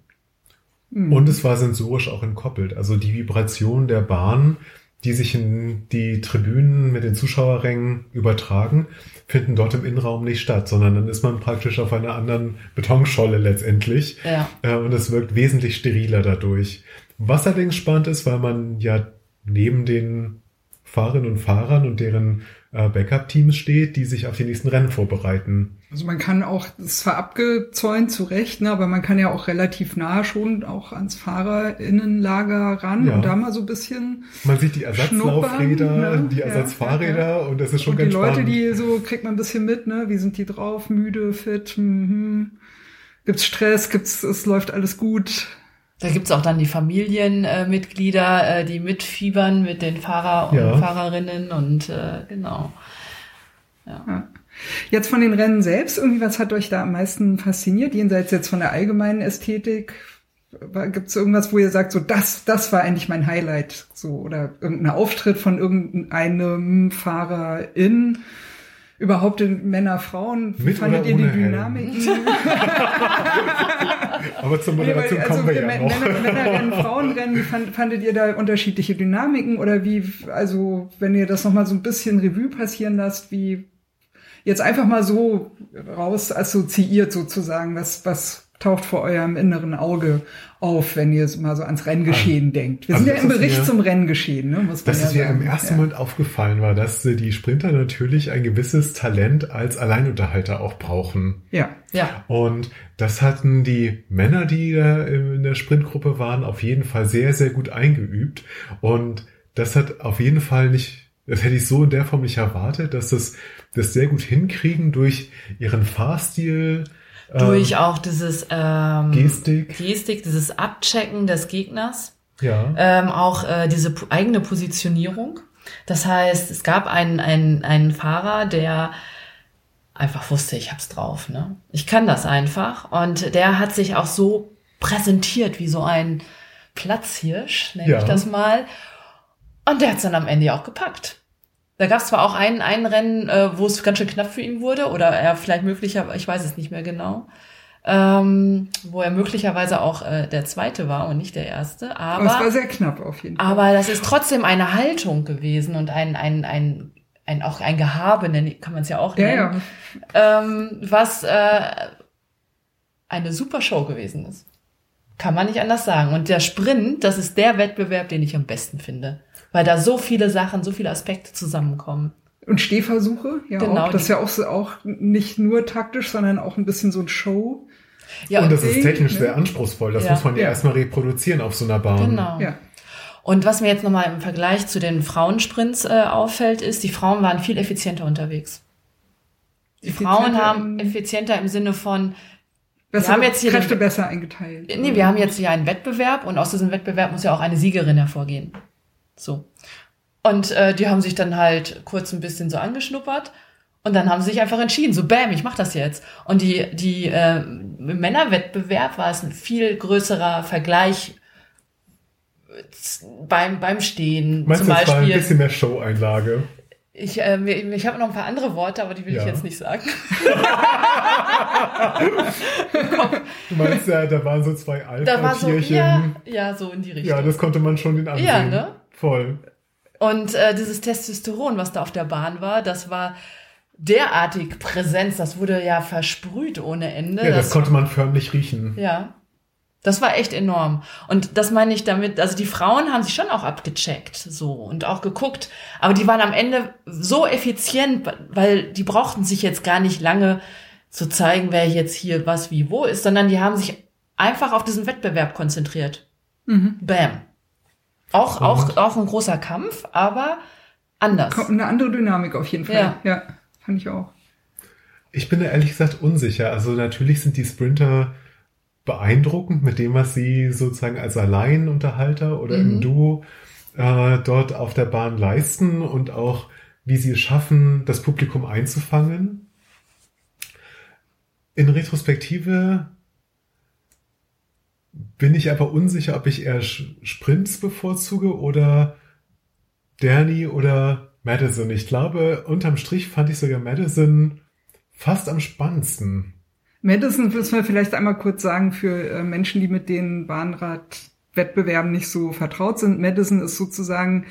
Und es war sensorisch auch entkoppelt. Also die Vibration der Bahn, die sich in die Tribünen mit den Zuschauerrängen übertragen, finden dort im Innenraum nicht statt, sondern dann ist man praktisch auf einer anderen Betonscholle letztendlich. Ja. Äh, Und es wirkt wesentlich steriler dadurch. Was allerdings spannend ist, weil man ja neben den Fahrerinnen und Fahrern und deren äh, Backup-Teams steht, die sich auf die nächsten Rennen vorbereiten. Also man kann auch, das ist zwar abgezäunt zu Recht, ne, aber man kann ja auch relativ nah schon auch ans Fahrerinnenlager ran Ja. und da mal so ein bisschen Man sieht die Ersatzlaufräder, ne? die Ja, Ersatzfahrräder ja, und das ist schon und die ganz Leute, spannend. die so kriegt man ein bisschen mit, ne? Wie sind die drauf? Müde, fit? Mhm. Gibt's Stress? Gibt's? Es läuft alles gut? Da gibt's auch dann die Familienmitglieder, äh, die mitfiebern mit den Fahrer und Ja. Fahrerinnen und äh, genau. Jetzt von den Rennen selbst, irgendwie was hat euch da am meisten fasziniert? Jenseits jetzt von der allgemeinen Ästhetik, gibt es irgendwas, wo ihr sagt, so das, das war eigentlich mein Highlight, so oder irgendein Auftritt von irgendeinem Fahrer in, überhaupt in Männer, Frauen? Wie fandet ihr die? Dynamiken? Aber weil, Moderation also kommen wir ja Männer, noch. Männer, Männerrennen, Frauenrennen, wie fand, fandet ihr da unterschiedliche Dynamiken oder wie, also wenn ihr das nochmal so ein bisschen Revue passieren lasst, wie jetzt einfach mal so raus assoziiert sozusagen, was, was taucht vor eurem inneren Auge auf, wenn ihr mal so ans Renngeschehen denkt. Wir also sind ja im Bericht mir- zum Renngeschehen, ne, muss man Dass ja es mir im ersten ja. Moment aufgefallen war, dass äh, die Sprinter natürlich ein gewisses Talent als Alleinunterhalter auch brauchen. Ja. Ja. Und das hatten die Männer, die da in der Sprintgruppe waren, auf jeden Fall sehr, sehr gut eingeübt. Und das hat auf jeden Fall nicht, das hätte ich so in der Form nicht erwartet, dass das, das sehr gut hinkriegen durch ihren Fahrstil. Ähm, Durch auch dieses ähm, Gestik. Gestik, dieses Abchecken des Gegners. Ja. ähm, auch äh, diese eigene Positionierung. Das heißt, es gab einen, einen, einen Fahrer, der einfach wusste, ich hab's drauf. Ne? Ich kann das einfach. Und der hat sich auch so präsentiert wie so ein Platzhirsch, nenne Ja. ich das mal. Und der hat's dann am Ende auch gepackt. Da gab es zwar auch ein, ein Rennen, äh, wo es ganz schön knapp für ihn wurde, oder er vielleicht möglicherweise, ich weiß es nicht mehr genau, ähm, wo er möglicherweise auch äh, der Zweite war und nicht der Erste. Aber es war Aber, sehr knapp auf jeden Fall. aber das ist trotzdem eine Haltung gewesen und ein, ein, ein, ein auch ein Gehabe, kann man es ja auch Ja, nennen, ja. Ähm, was äh, eine super Show gewesen ist. Kann man nicht anders sagen. Und der Sprint, das ist der Wettbewerb, den ich am besten finde. Weil da so viele Sachen, so viele Aspekte zusammenkommen. Und Stehversuche, ja Genau, auch. Das ist ja auch, so, auch nicht nur taktisch, sondern auch ein bisschen so ein Show. Ja, und das ist technisch ne? sehr anspruchsvoll. Das Ja. muss man ja, Ja. erstmal reproduzieren auf so einer Bahn. genau. Ja. Und was mir jetzt nochmal im Vergleich zu den Frauensprints äh, auffällt, ist, die Frauen waren viel effizienter unterwegs. Die Frauen haben effizienter im Sinne von, Besser, haben jetzt hier Kräfte den- besser eingeteilt. nee, wir haben jetzt hier einen Wettbewerb und aus diesem Wettbewerb muss ja auch eine Siegerin hervorgehen. So. Und äh, die haben sich dann halt kurz ein bisschen so angeschnuppert und dann haben sie sich einfach entschieden, so bam, ich mach das jetzt. Und die, die äh, im Männerwettbewerb war es ein viel größerer Vergleich äh, beim, beim Stehen. Meinst zum du, es war ein Beispiel. bisschen mehr Show-Einlage? Ich, äh, mir- ich habe noch ein paar andere Worte, aber die will Ja. ich jetzt nicht sagen. Du meinst ja, da waren so zwei Da war so, ja, ja, so in die Richtung. Ja, das konnte man schon den ansehen. Ja, ne? Voll. Und äh, dieses Testosteron, was da auf der Bahn war, das war derartig Präsenz, das wurde ja versprüht ohne Ende. Ja, das konnte man förmlich riechen. ja. Das war echt enorm. Und das meine ich damit, also die Frauen haben sich schon auch abgecheckt, so, und auch geguckt. Aber die waren am Ende so effizient, weil die brauchten sich jetzt gar nicht lange zu zeigen, wer jetzt hier was wie wo ist, sondern die haben sich einfach auf diesen Wettbewerb konzentriert. Mhm. Bam. Auch, auch, auch ein großer Kampf, aber anders. Kommt eine andere Dynamik auf jeden Fall. Ja. ja fand ich auch. Ich bin da ehrlich gesagt unsicher. Also natürlich sind die Sprinter beeindruckend mit dem, was sie sozusagen als Alleinunterhalter oder im Mhm. Duo äh, dort auf der Bahn leisten und auch wie sie es schaffen, das Publikum einzufangen. In Retrospektive bin ich aber unsicher, ob ich eher Sprints bevorzuge oder Danny oder Madison. Ich glaube, unterm Strich fand ich sogar Madison fast am spannendsten. Madison müssen wir vielleicht einmal kurz sagen für äh, Menschen, die mit den Bahnradwettbewerben nicht so vertraut sind. Madison ist sozusagen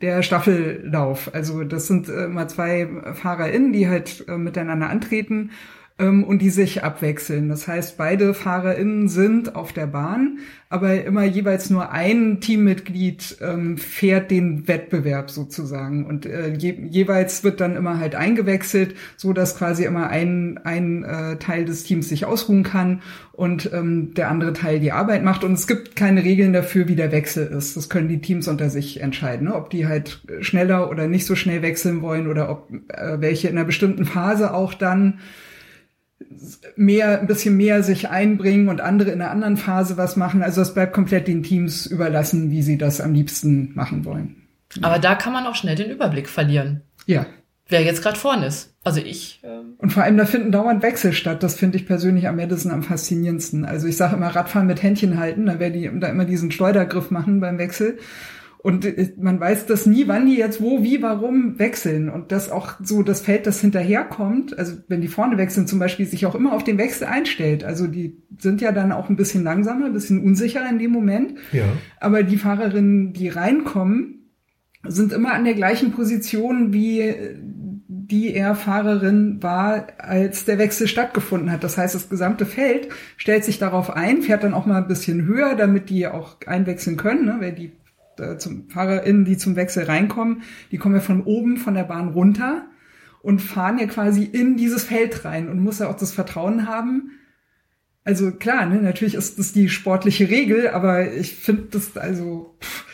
der Staffellauf. Also das sind äh, immer zwei FahrerInnen, die halt äh, miteinander antreten und die sich abwechseln. Das heißt, beide FahrerInnen sind auf der Bahn, aber immer jeweils nur ein Teammitglied ähm, fährt den Wettbewerb sozusagen. Und äh, je, jeweils wird dann immer halt eingewechselt, so dass quasi immer ein, ein äh, Teil des Teams sich ausruhen kann und ähm, der andere Teil die Arbeit macht. Und es gibt keine Regeln dafür, wie der Wechsel ist. Das können die Teams unter sich entscheiden, ne? ob die halt schneller oder nicht so schnell wechseln wollen oder ob äh, welche in einer bestimmten Phase auch dann mehr, ein bisschen mehr sich einbringen und andere in einer anderen Phase was machen. Also es bleibt komplett den Teams überlassen, wie sie das am liebsten machen wollen. Aber da kann man auch schnell den Überblick verlieren, Ja. wer jetzt gerade vorne ist. Also ich, ähm, Und vor allem, da finden dauernd Wechsel statt. Das finde ich persönlich am Madison am faszinierendsten. Also ich sage immer Radfahren mit Händchen halten, da werde die da immer diesen Schleudergriff machen beim Wechsel. Und äh, man weiß das nie, wann die jetzt wo, wie, warum wechseln. Und das auch so das Feld, das hinterherkommt, also wenn die vorne wechseln zum Beispiel, sich auch immer auf den Wechsel einstellt. Also die sind ja dann auch ein bisschen langsamer, ein bisschen unsicherer in dem Moment. Ja. Aber die Fahrerinnen, die reinkommen, sind immer an der gleichen Position wie die er Fahrerin war, als der Wechsel stattgefunden hat. Das heißt, das gesamte Feld stellt sich darauf ein, fährt dann auch mal ein bisschen höher, damit die auch einwechseln können, ne? weil die äh, zum FahrerInnen, die zum Wechsel reinkommen, die kommen ja von oben von der Bahn runter und fahren ja quasi in dieses Feld rein und muss ja auch das Vertrauen haben. Also klar, ne, natürlich ist das die sportliche Regel, aber ich finde das also pff,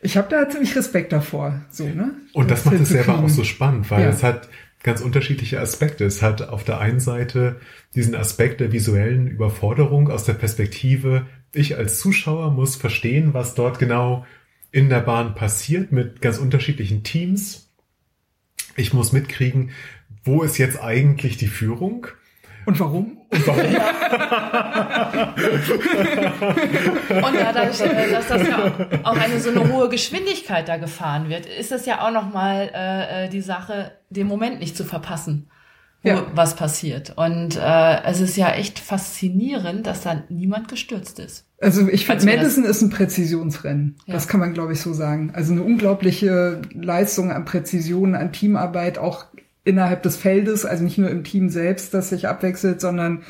ich habe da ziemlich Respekt davor, so ne. Und das, das macht es selber auch so spannend, weil ja. es hat ganz unterschiedliche Aspekte. Es hat auf der einen Seite diesen Aspekt der visuellen Überforderung aus der Perspektive, ich als Zuschauer muss verstehen, was dort genau in der Bahn passiert mit ganz unterschiedlichen Teams. Ich muss mitkriegen, wo ist jetzt eigentlich die Führung? Und warum? Und warum? und dadurch, äh, dass das ja auch eine so eine hohe Geschwindigkeit da gefahren wird, ist es ja auch nochmal äh, äh, die Sache, den Moment nicht zu verpassen, ja. was passiert. Und äh, es ist ja echt faszinierend, dass da niemand gestürzt ist. Also ich finde, Madison ist ein Präzisionsrennen. Ja. Das kann man, glaube ich, so sagen. Also eine unglaubliche Leistung an Präzision, an Teamarbeit, auch innerhalb des Feldes, also nicht nur im Team selbst, das sich abwechselt, sondern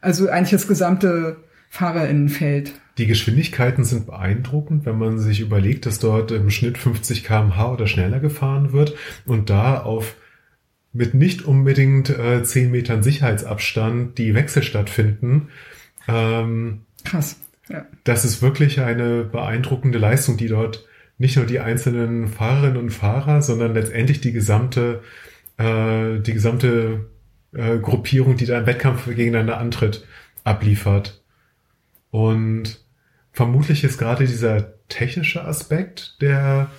also eigentlich das gesamte Fahrerinnenfeld. Die Geschwindigkeiten sind beeindruckend, wenn man sich überlegt, dass dort im Schnitt 50 kmh oder schneller gefahren wird und da auf mit nicht unbedingt äh, 10 Metern Sicherheitsabstand die Wechsel stattfinden. Ähm, Krass. Ja. Das ist wirklich eine beeindruckende Leistung, die dort nicht nur die einzelnen Fahrerinnen und Fahrer, sondern letztendlich die gesamte äh, die gesamte äh, Gruppierung, die da im Wettkampf gegeneinander antritt, abliefert. Und vermutlich ist gerade dieser technische Aspekt, der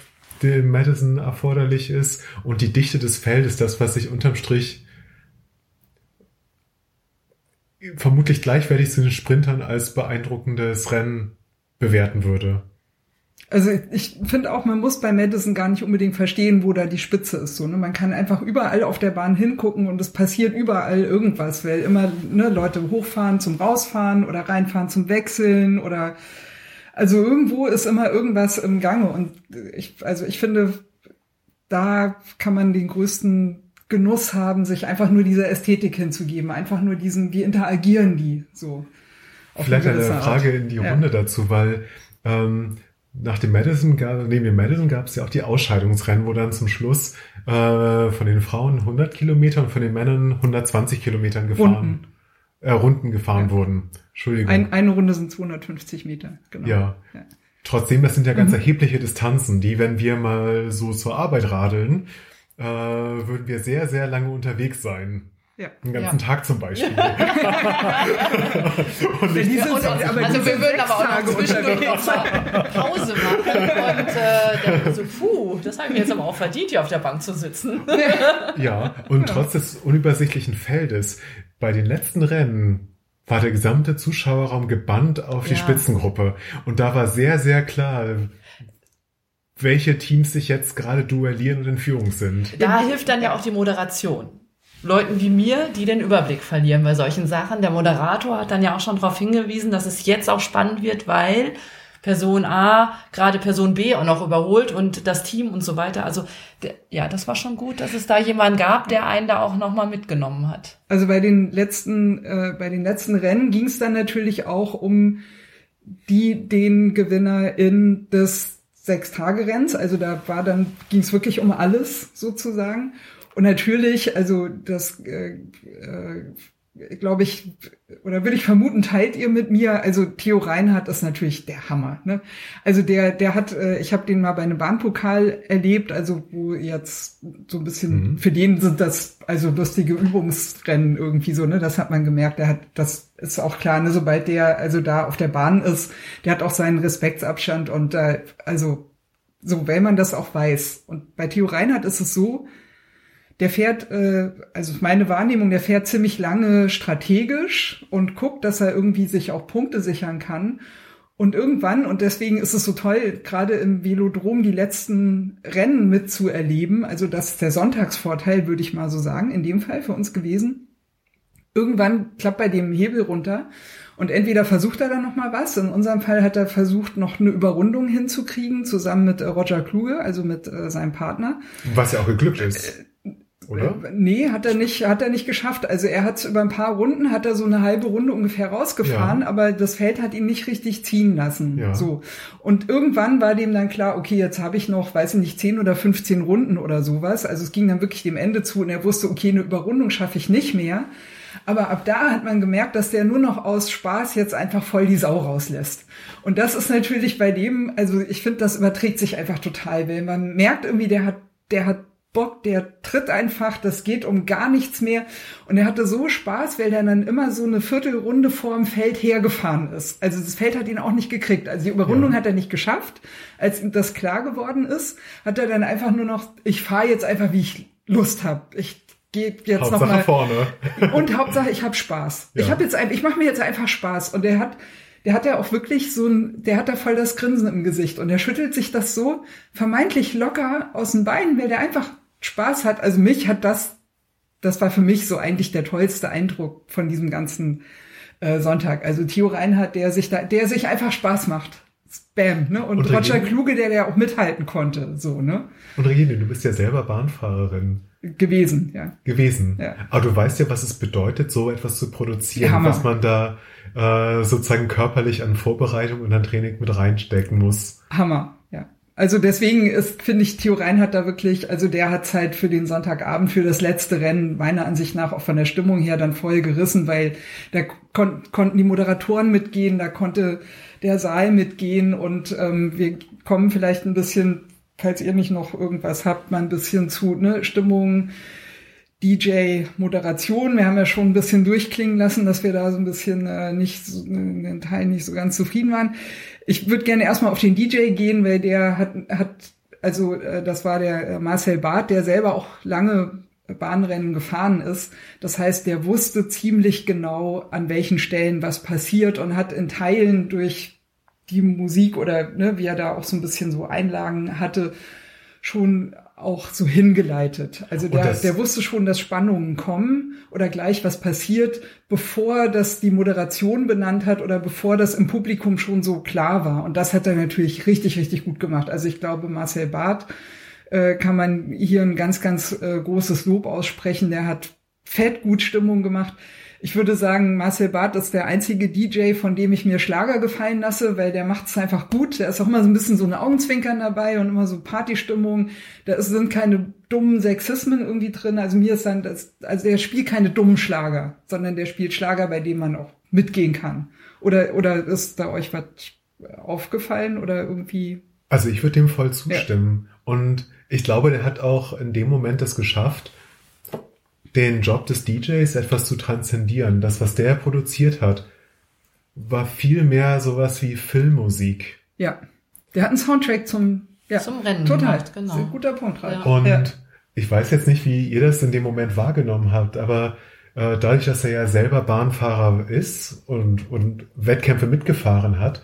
dem Madison erforderlich ist und die Dichte des Feldes, das, was sich unterm Strich vermutlich gleichwertig zu den Sprintern als beeindruckendes Rennen bewerten würde. Also ich finde auch, man muss bei Madison gar nicht unbedingt verstehen, wo da die Spitze ist. So, ne? Man kann einfach überall auf der Bahn hingucken und es passiert überall irgendwas, weil immer ne, Leute hochfahren zum Rausfahren oder reinfahren zum Wechseln oder also irgendwo ist immer irgendwas im Gange. Und ich, also ich finde, da kann man den größten Genuss haben, sich einfach nur dieser Ästhetik hinzugeben, einfach nur diesen, wie interagieren die so. Vielleicht eine Frage Art. in die Runde ja. dazu, weil ähm, nach dem Madison, neben dem Madison gab es ja auch die Ausscheidungsrennen, wo dann zum Schluss äh, von den Frauen 100 Kilometer und von den Männern 120 Kilometern gefahren, Runden, äh, Runden gefahren ja. wurden. Entschuldigung. Ein, eine Runde sind 250 Meter, genau. Ja. ja. Trotzdem, das sind ja ganz mhm. erhebliche Distanzen, die, wenn wir mal so zur Arbeit radeln, äh, würden wir sehr, sehr lange unterwegs sein. Ja. Den ganzen ja. Tag zum Beispiel. und diese, und, aber also wir würden aber auch noch zwischendurch Pause machen und äh, dann so, puh, das haben wir jetzt aber auch verdient, hier auf der Bank zu sitzen. ja, und trotz des unübersichtlichen Feldes, bei den letzten Rennen war der gesamte Zuschauerraum gebannt auf die ja. Spitzengruppe. Und da war sehr, sehr klar, welche Teams sich jetzt gerade duellieren und in Führung sind. Da hilft dann ja auch die Moderation. Leuten wie mir, die den Überblick verlieren bei solchen Sachen. Der Moderator hat dann ja auch schon darauf hingewiesen, dass es jetzt auch spannend wird, weil Person A gerade Person B auch noch überholt und das Team und so weiter. Also ja, das war schon gut, dass es da jemanden gab, der einen da auch noch mal mitgenommen hat. Also bei den letzten äh, bei den letzten Rennen ging es dann natürlich auch um die den Gewinner in des Sechs-Tage-Renns. Also da war dann ging es wirklich um alles sozusagen. Und natürlich, also das äh, äh, glaube ich, oder würde ich vermuten, teilt ihr mit mir. Also Theo Reinhardt ist natürlich der Hammer. Ne? Also der, der hat, äh, ich habe den mal bei einem Bahnpokal erlebt, also wo jetzt so ein bisschen, mhm. für den sind das also lustige Übungsrennen irgendwie so, ne? Das hat man gemerkt. Der hat, das ist auch klar, ne? Sobald der also da auf der Bahn ist, der hat auch seinen Respektsabstand und äh, also so, weil man das auch weiß. Und bei Theo Reinhardt ist es so, der fährt, äh, also meine Wahrnehmung, der fährt ziemlich lange strategisch und guckt, dass er irgendwie sich auch Punkte sichern kann. Und irgendwann, und deswegen ist es so toll, gerade im Velodrom die letzten Rennen mitzuerleben, also das ist der Sonntagsvorteil, würde ich mal so sagen, in dem Fall für uns gewesen. Irgendwann klappt bei dem Hebel runter und entweder versucht er dann noch mal was. In unserem Fall hat er versucht, noch eine Überrundung hinzukriegen, zusammen mit äh, Roger Kluge, also mit äh, seinem Partner. Was ja auch geglückt ist. Oder? Äh, nee, hat er nicht, hat er nicht geschafft. Also er hat über ein paar Runden, hat er so eine halbe Runde ungefähr rausgefahren, Ja. aber das Feld hat ihn nicht richtig ziehen lassen. Ja. So. Und irgendwann war dem dann klar, okay, jetzt habe ich noch, weiß ich nicht, 10 oder 15 Runden oder sowas. Also es ging dann wirklich dem Ende zu und er wusste, okay, eine Überrundung schaffe ich nicht mehr. Aber ab da hat man gemerkt, dass der nur noch aus Spaß jetzt einfach voll die Sau rauslässt. Und das ist natürlich bei dem, also ich finde, das überträgt sich einfach total, weil man merkt irgendwie, der hat, der hat Bock, der tritt einfach, das geht um gar nichts mehr. Und er hatte so Spaß, weil er dann immer so eine Viertelrunde vorm Feld hergefahren ist. Also das Feld hat ihn auch nicht gekriegt. Also die Überrundung Ja. hat er nicht geschafft. Als ihm das klar geworden ist, hat er dann einfach nur noch, ich fahre jetzt einfach, wie ich Lust habe. Ich gehe jetzt noch Hauptsache mal vorne. und Hauptsache, ich habe Spaß. Ich Ja. habe jetzt, ich mache mir jetzt einfach Spaß. Und der hat, der hat ja auch wirklich so ein, der hat da voll das Grinsen im Gesicht und der schüttelt sich das so vermeintlich locker aus den Beinen, weil der einfach Spaß hat. Also mich hat das, das war für mich so eigentlich der tollste Eindruck von diesem ganzen äh, Sonntag. Also Theo Reinhardt, der sich da, der sich einfach Spaß macht. Bam, ne? Und, Und Roger Regine? Kluge, der der auch mithalten konnte, so, ne? Und Regine, du bist ja selber Bahnfahrerin Gewesen, ja. gewesen. Ja. Aber du weißt ja, was es bedeutet, so etwas zu produzieren, Hammer. was man da äh, sozusagen körperlich an Vorbereitung und an Training mit reinstecken muss. Hammer, ja. Also deswegen ist, finde ich, Theo Reinhardt da wirklich, also der hat halt für den Sonntagabend, für das letzte Rennen, meiner Ansicht nach auch von der Stimmung her dann voll gerissen, weil da kon konnten die Moderatoren mitgehen, da konnte der Saal mitgehen und ähm, wir kommen vielleicht ein bisschen, falls ihr nicht noch irgendwas habt, mal ein bisschen zu ne, Stimmung, DJ-Moderation. Wir haben ja schon ein bisschen durchklingen lassen, dass wir da so ein bisschen äh, nicht, so, in den Teilen nicht so ganz zufrieden waren. Ich würde gerne erstmal auf den DJ gehen, weil der hat, hat also äh, das war der äh, Marcel Barth, der selber auch lange Bahnrennen gefahren ist. Das heißt, der wusste ziemlich genau, an welchen Stellen was passiert und hat in Teilen durch die Musik oder ne, wie er da auch so ein bisschen so Einlagen hatte, schon auch so hingeleitet. Also der, der wusste schon, dass Spannungen kommen oder gleich was passiert, bevor das die Moderation benannt hat oder bevor das im Publikum schon so klar war. Und das hat er natürlich richtig, richtig gut gemacht. Also ich glaube, Marcel Barth äh, kann man hier ein ganz, ganz äh, großes Lob aussprechen. Der hat fett gut Stimmung gemacht. Ich würde sagen, Marcel Barth ist der einzige DJ, von dem ich mir Schlager gefallen lasse, weil der macht es einfach gut. Da ist auch immer so ein bisschen so eine Augenzwinkern dabei und immer so Partystimmung. Da ist, sind keine dummen Sexismen irgendwie drin. Also mir ist dann das, also der spielt keine dummen Schlager, sondern der spielt Schlager, bei dem man auch mitgehen kann. Oder, oder ist da euch was aufgefallen oder irgendwie? Also ich würde dem voll zustimmen. Und ich glaube, der hat auch in dem Moment es geschafft, den Job des DJs etwas zu transzendieren. Das, was der produziert hat, war viel mehr sowas wie Filmmusik. Ja. Der hat einen Soundtrack zum, ja, Zum Rennen total. gemacht, genau. Das ist ein guter Punkt, Ralf. Und Ja. ich weiß jetzt nicht, wie ihr das in dem Moment wahrgenommen habt, aber äh, dadurch, dass er ja selber Bahnfahrer ist und, und Wettkämpfe mitgefahren hat,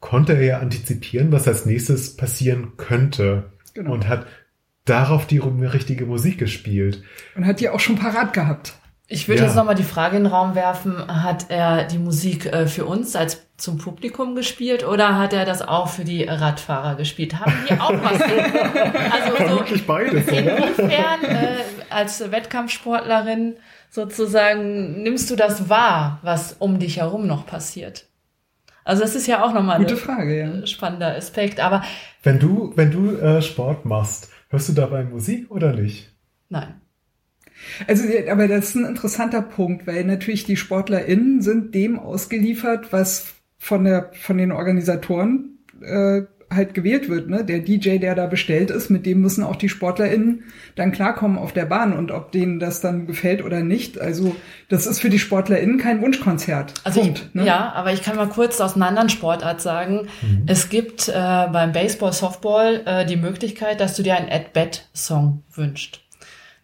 konnte er ja antizipieren, was als nächstes passieren könnte. Genau. Und hat darauf die richtige Musik gespielt. Und hat die auch schon parat gehabt. Ich würde Ja. jetzt nochmal die Frage in den Raum werfen, hat er die Musik äh, für uns als zum Publikum gespielt oder hat er das auch für die Radfahrer gespielt? Haben die auch was? also so Wirklich beides, oder? inwiefern äh, als Wettkampfsportlerin sozusagen nimmst du das wahr, was um dich herum noch passiert? Also das ist ja auch nochmal Gute ein Frage, ja. spannender Aspekt, aber Wenn du, wenn du äh, Sport machst, hörst du dabei Musik oder nicht? nein. Also, aber das ist ein interessanter Punkt, weil natürlich die SportlerInnen sind dem ausgeliefert, was von der, von den Organisatoren, äh, halt gewählt wird, ne? Der DJ, der da bestellt ist, mit dem müssen auch die SportlerInnen dann klarkommen auf der Bahn und ob denen das dann gefällt oder nicht. Also, das ist für die SportlerInnen kein Wunschkonzert. Also Punkt, ich, ne? ja, aber ich kann mal kurz aus einer anderen Sportart sagen, es gibt äh, beim Baseball, Softball äh, die Möglichkeit, dass du dir einen At-Bat-Song wünschst.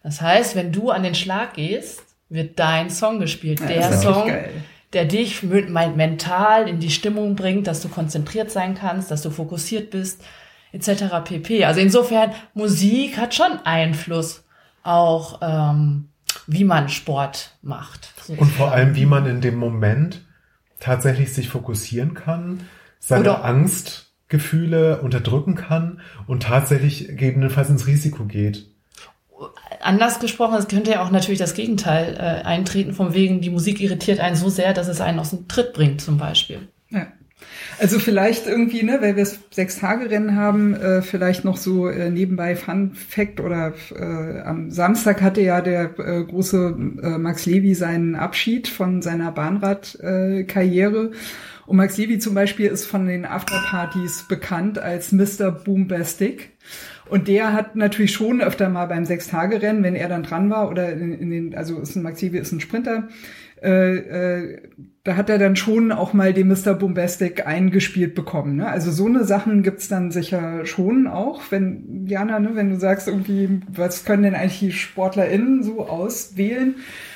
Das heißt, wenn du an den Schlag gehst, wird dein Song gespielt. Ja, der das ist natürlich Song, geil. Der dich mental in die Stimmung bringt, dass du konzentriert sein kannst, dass du fokussiert bist, etc. pp. Also insofern, Musik hat schon Einfluss auch, ähm, wie man Sport macht. Und vor allem, wie man in dem Moment tatsächlich sich fokussieren kann, seine Oder Angstgefühle unterdrücken kann und tatsächlich gegebenenfalls ins Risiko geht anders gesprochen, es könnte ja auch natürlich das Gegenteil äh, eintreten, von wegen, die Musik irritiert einen so sehr, dass es einen aus dem Tritt bringt, zum Beispiel. Ja. Also vielleicht irgendwie, ne, weil wir es sechs Tage Rennen haben, äh, vielleicht noch so äh, nebenbei Fun Fact oder äh, am Samstag hatte ja der äh, große äh, Max Levy seinen Abschied von seiner Bahnradkarriere. Äh, und Max Levy zum Beispiel ist von den Afterpartys bekannt als Mr. Boombastic. Und der hat natürlich schon öfter mal beim Sechstagerennen, wenn er dann dran war, oder in, in den, also ist ein Maxivi ist ein Sprinter, äh, äh, da hat er dann schon auch mal den Mr. Bombastic eingespielt bekommen. Ne? Also so eine Sachen gibt's dann sicher schon auch, wenn, Jana, ne, wenn du sagst irgendwie, was können denn eigentlich die SportlerInnen so auswählen?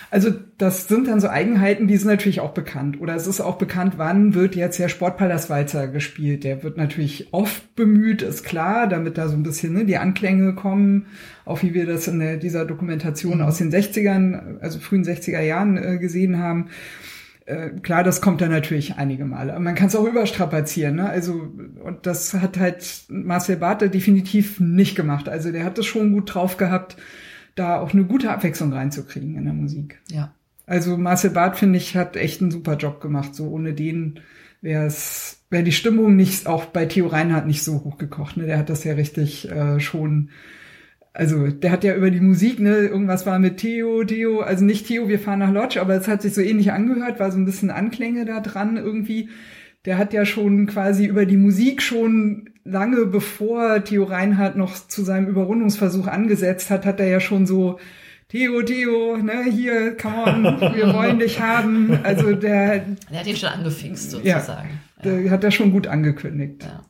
Also das sind dann so Eigenheiten, die sind natürlich auch bekannt. Oder es ist auch bekannt, wann wird jetzt der Sportpalastwalzer gespielt. Der wird natürlich oft bemüht, ist klar, damit da so ein bisschen ne, die Anklänge kommen, auch wie wir das in der, dieser Dokumentation aus den 60ern, also frühen 60er Jahren äh, gesehen haben. Äh, klar, das kommt dann natürlich einige Male. Aber man kann es auch überstrapazieren. Ne? Also, und das hat halt Marcel Barth definitiv nicht gemacht. Also der hat das schon gut drauf gehabt da auch eine gute Abwechslung reinzukriegen in der Musik. Ja. Also Marcel Barth, finde ich, hat echt einen super Job gemacht. So ohne den wäre es, wäre die Stimmung nicht, auch bei Theo Reinhardt nicht so hochgekocht. Ne? Der hat das ja richtig äh, schon, also der hat ja über die Musik, ne, irgendwas war mit Theo, Theo, also nicht Theo, wir fahren nach Lodge, aber es hat sich so ähnlich angehört, war so ein bisschen Anklänge da dran irgendwie. Der hat ja schon quasi über die Musik schon lange bevor Theo Reinhardt noch zu seinem Überrundungsversuch angesetzt hat, hat er ja schon so Theo, Theo, ne, hier, come on, wir wollen dich haben. Also der. Der hat ihn schon angefixt, sozusagen. Ja, der ja. hat er schon gut angekündigt. Ja.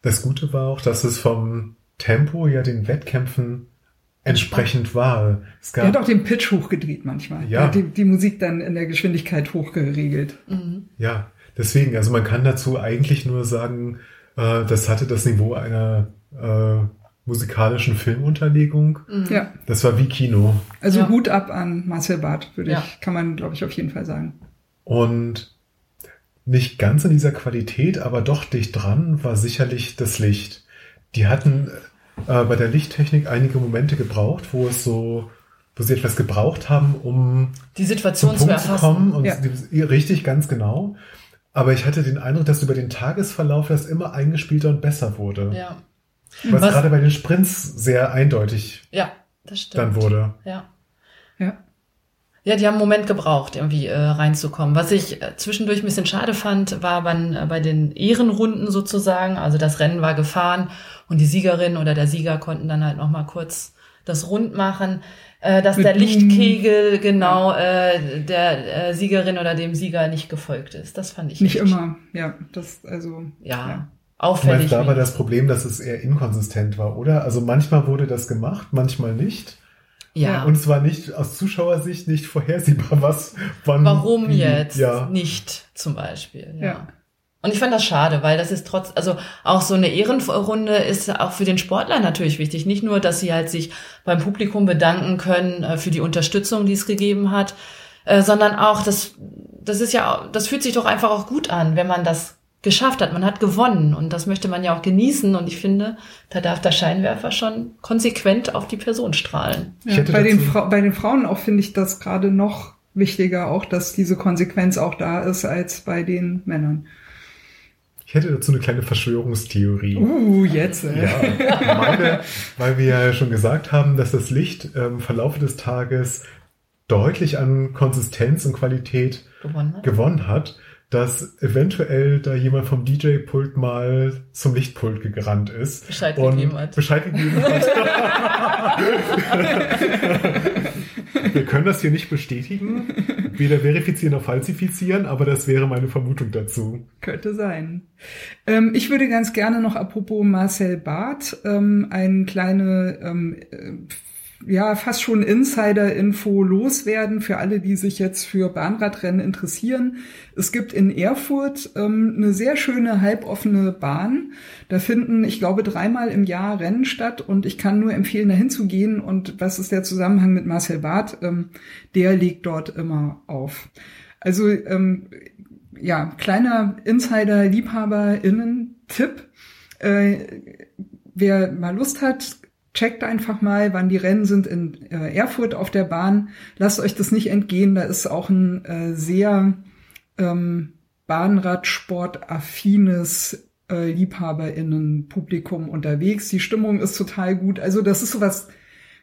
Das Gute war auch, dass es vom Tempo ja den Wettkämpfen entsprechend war. Es gab, er hat auch den Pitch hochgedreht manchmal. Ja. Er hat die, die Musik dann in der Geschwindigkeit hochgeregelt. Mhm. Ja, Deswegen, also man kann dazu eigentlich nur sagen, äh, das hatte das Niveau einer äh, musikalischen Filmunterlegung. Mhm. Ja. Das war wie Kino. Also ja. Hut ab an Marcel Barth, würde ja. ich, kann man, glaube ich, auf jeden Fall sagen. Und nicht ganz in dieser Qualität, aber doch dicht dran war sicherlich das Licht. Die hatten äh, bei der Lichttechnik einige Momente gebraucht, wo es so, wo sie etwas gebraucht haben, um die Situation zu, zu kommen und ja. richtig ganz genau. Aber ich hatte den Eindruck, dass über den Tagesverlauf das immer eingespielter und besser wurde. Ja. Was, Was gerade bei den Sprints sehr eindeutig ja, das stimmt. dann wurde. Ja. Ja. Ja, die haben einen Moment gebraucht, irgendwie äh, reinzukommen. Was ich äh, zwischendurch ein bisschen schade fand, war beim, äh, bei den Ehrenrunden sozusagen. Also das Rennen war gefahren und die Siegerin oder der Sieger konnten dann halt noch mal kurz das rund machen äh, dass Mit der Lichtkegel genau äh, der äh, Siegerin oder dem Sieger nicht gefolgt ist. Das fand ich nicht immer. Ja, das also ja. ja. Auffällig. Da war das Problem, dass es eher inkonsistent war, oder? Also manchmal wurde das gemacht, manchmal nicht. Ja. Und es war nicht aus Zuschauersicht nicht vorhersehbar, was wann. Warum wie, jetzt ja. nicht zum Beispiel? ja. ja. Und ich fand das schade, weil das ist trotz, also auch so eine Ehrenrunde ist auch für den Sportler natürlich wichtig. Nicht nur, dass sie halt sich beim Publikum bedanken können äh, für die Unterstützung, die es gegeben hat, äh, sondern auch, das, das ist ja, das fühlt sich doch einfach auch gut an, wenn man das geschafft hat. Man hat gewonnen und das möchte man ja auch genießen. Und ich finde, da darf der Scheinwerfer schon konsequent auf die Person strahlen. Ja, bei, den bei den Frauen auch finde ich das gerade noch wichtiger, auch dass diese Konsequenz auch da ist als bei den Männern. Ich hätte dazu eine kleine Verschwörungstheorie. Uh, jetzt. Äh. Ja, meine, weil wir ja schon gesagt haben, dass das Licht im Verlauf des Tages deutlich an Konsistenz und Qualität gewonnen hat, gewonnen hat dass eventuell da jemand vom DJ-Pult mal zum Lichtpult gerannt ist. Bescheid gegeben hat. Bescheid gegeben hat. Wir können das hier nicht bestätigen, weder verifizieren noch falsifizieren, aber das wäre meine Vermutung dazu. Könnte sein. Ähm, ich würde ganz gerne noch apropos Marcel Barth ähm, eine kleine ähm, ja fast schon Insider-Info loswerden für alle, die sich jetzt für Bahnradrennen interessieren. Es gibt in Erfurt ähm, eine sehr schöne halboffene Bahn. Da finden, ich glaube, dreimal im Jahr Rennen statt und ich kann nur empfehlen, dahin zu gehen. Und was ist der Zusammenhang mit Marcel Barth? Ähm, der legt dort immer auf. Also ähm, ja, kleiner Insider-Liebhaber-Innen-Tipp. Äh, wer mal Lust hat, checkt einfach mal, wann die Rennen sind in äh, Erfurt auf der Bahn. Lasst euch das nicht entgehen. Da ist auch ein äh, sehr ähm, Bahnradsport-affines äh, LiebhaberInnen-Publikum unterwegs. Die Stimmung ist total gut. Also das ist so was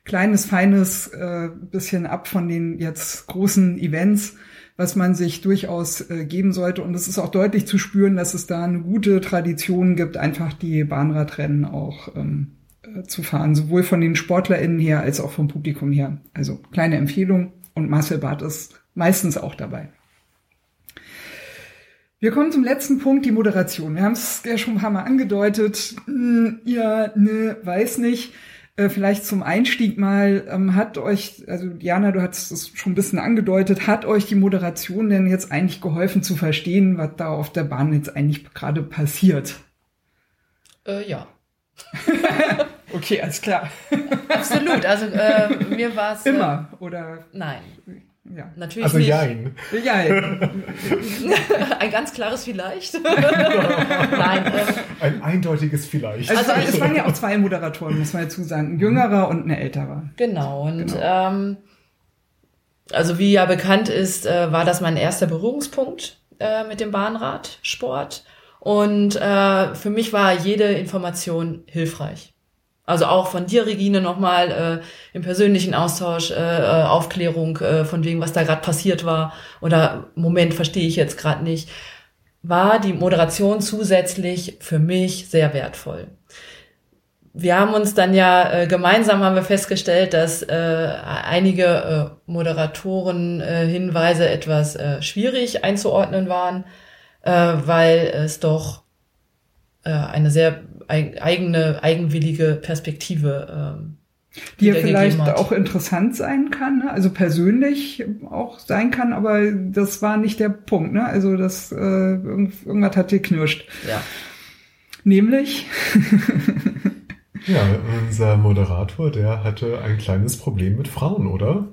kleines, feines, äh, bisschen ab von den jetzt großen Events, was man sich durchaus äh, geben sollte. Und es ist auch deutlich zu spüren, dass es da eine gute Tradition gibt, einfach die Bahnradrennen auch ähm, äh, zu fahren, sowohl von den SportlerInnen her als auch vom Publikum her. Also kleine Empfehlung und Marcel Barth ist meistens auch dabei. Wir kommen zum letzten Punkt, die Moderation. Wir haben es ja schon ein paar Mal angedeutet. Hm, ja, ne, weiß nicht. Äh, vielleicht zum Einstieg mal, ähm, hat euch, also Diana, du hast es schon ein bisschen angedeutet, hat euch die Moderation denn jetzt eigentlich geholfen zu verstehen, was da auf der Bahn jetzt eigentlich gerade passiert? Äh, ja. okay, alles klar. Absolut. Also äh, mir war es. Immer, oder? Nein. Ja. Natürlich Also nicht. jein. Ja, Ein ganz klares Vielleicht. Nein. Ähm, Ein eindeutiges Vielleicht. also, Also es waren ja auch zwei Moderatoren, muss man dazu sagen. Ein jüngerer und ein älterer. genau. Und Genau. Ähm, also wie ja bekannt ist, äh, war das mein erster Berührungspunkt äh, mit dem Bahnradsport. Und äh, für mich war jede Information hilfreich. Also auch von dir, Regine, nochmal äh, im persönlichen Austausch, äh, äh, Aufklärung äh, von wegen, was da gerade passiert war oder Moment, verstehe ich jetzt gerade nicht, war die Moderation zusätzlich für mich sehr wertvoll. Wir haben uns dann ja äh, gemeinsam haben wir festgestellt, dass äh, einige äh, Moderatoren äh, Hinweise etwas äh, schwierig einzuordnen waren, äh, weil es doch äh, eine sehr eig eigene, eigenwillige Perspektive ähm, Die ja vielleicht hat. auch interessant sein kann, ne? also persönlich auch sein kann, aber das war nicht der Punkt. Ne? Also das äh, irgend- irgendwas hat geknirscht. Ja. Nämlich, Ja, unser Moderator, der hatte ein kleines Problem mit Frauen, oder?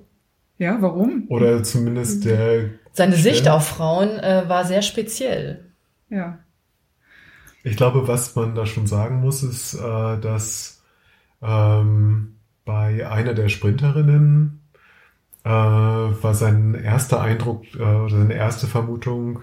ja, warum? Oder zumindest der. Seine Sicht auf Frauen äh, war sehr speziell. Ja. Ich glaube, was man da schon sagen muss, ist, äh, dass ähm, bei einer der Sprinterinnen äh, war sein erster Eindruck äh, oder seine erste Vermutung,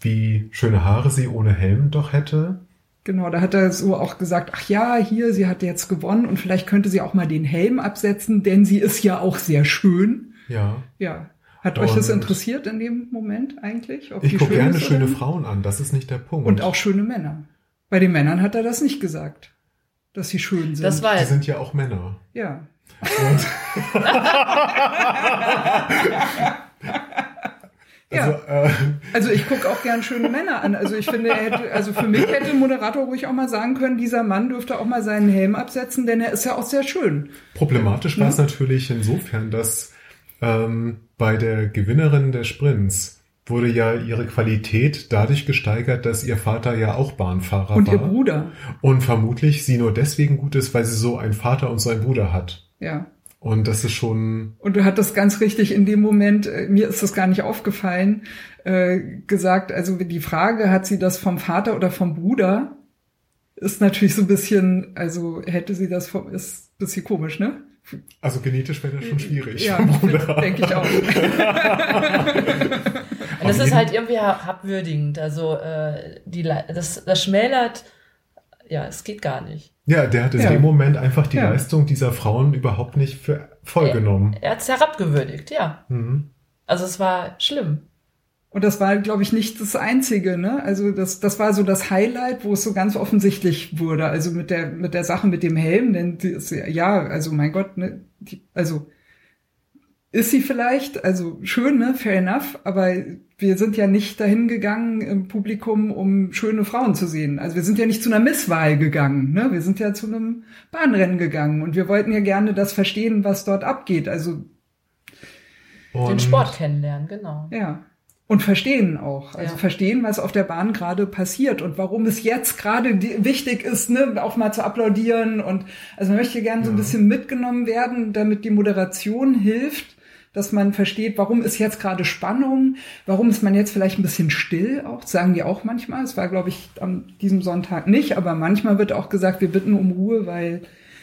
wie schöne Haare sie ohne Helm doch hätte. Genau, da hat er so auch gesagt, ach ja, hier, sie hat jetzt gewonnen und vielleicht könnte sie auch mal den Helm absetzen, denn sie ist ja auch sehr schön. Ja. Ja. Hat euch das Und- interessiert in dem Moment eigentlich? ob Ich die gucke schön gerne schöne? Frauen an, das ist nicht der Punkt. Und auch schöne Männer. Bei den Männern hat er das nicht gesagt, dass sie schön sind. Das war Die sind ja auch Männer. ja. Und Ja. also, äh, Also ich gucke auch gern schöne Männer an. Also ich finde, er hätte, also für mich hätte ein Moderator ruhig auch mal sagen können, dieser Mann dürfte auch mal seinen Helm absetzen, denn er ist ja auch sehr schön. Problematisch war es natürlich insofern, dass ähm, bei der Gewinnerin der Sprints wurde ja ihre Qualität dadurch gesteigert, dass ihr Vater ja auch Bahnfahrer Und war. ihr Bruder. Und vermutlich sie nur deswegen gut ist, weil sie so einen Vater und so einen Bruder hat. Ja. Und das ist schon, Und du hattest ganz richtig in dem Moment, äh, mir ist das gar nicht aufgefallen, äh, gesagt, also die Frage, hat sie das vom Vater oder vom Bruder, ist natürlich so ein bisschen, also hätte sie das vom, ist ein bisschen komisch, ne? Also genetisch wäre das schon schwierig. Ja, denke ich auch. Und das ist halt irgendwie abwürdigend. Also äh, die, das, das schmälert, ja, es geht gar nicht. Ja, der hat in Ja. dem Moment einfach die Ja. Leistung dieser Frauen überhaupt nicht für voll genommen. Er hat es herabgewürdigt, ja. Mhm. Also es war schlimm. Und das war, glaube ich, nicht das Einzige, ne? Also das, das war so das Highlight, wo es so ganz offensichtlich wurde. Also mit der, mit der Sache mit dem Helm, denn die ist, ja- ja, also mein Gott, ne? Die, also ist sie vielleicht, also schön, ne, fair enough, aber wir sind ja nicht dahin gegangen im Publikum, um schöne Frauen zu sehen. Also wir sind ja nicht zu einer Misswahl gegangen, ne? Wir sind ja zu einem Bahnrennen gegangen und wir wollten ja gerne das verstehen, was dort abgeht. Also und den Sport kennenlernen, genau. Ja. Und verstehen auch. Also ja. verstehen, was auf der Bahn gerade passiert und warum es jetzt gerade wichtig ist, ne, auch mal zu applaudieren. Und also man möchte gerne so ein bisschen mitgenommen werden, damit die Moderation hilft, dass man versteht, warum ist jetzt gerade Spannung, warum ist man jetzt vielleicht ein bisschen still auch, sagen die auch manchmal. Es war, glaube ich, an diesem Sonntag nicht, aber manchmal wird auch gesagt, wir bitten um Ruhe, weil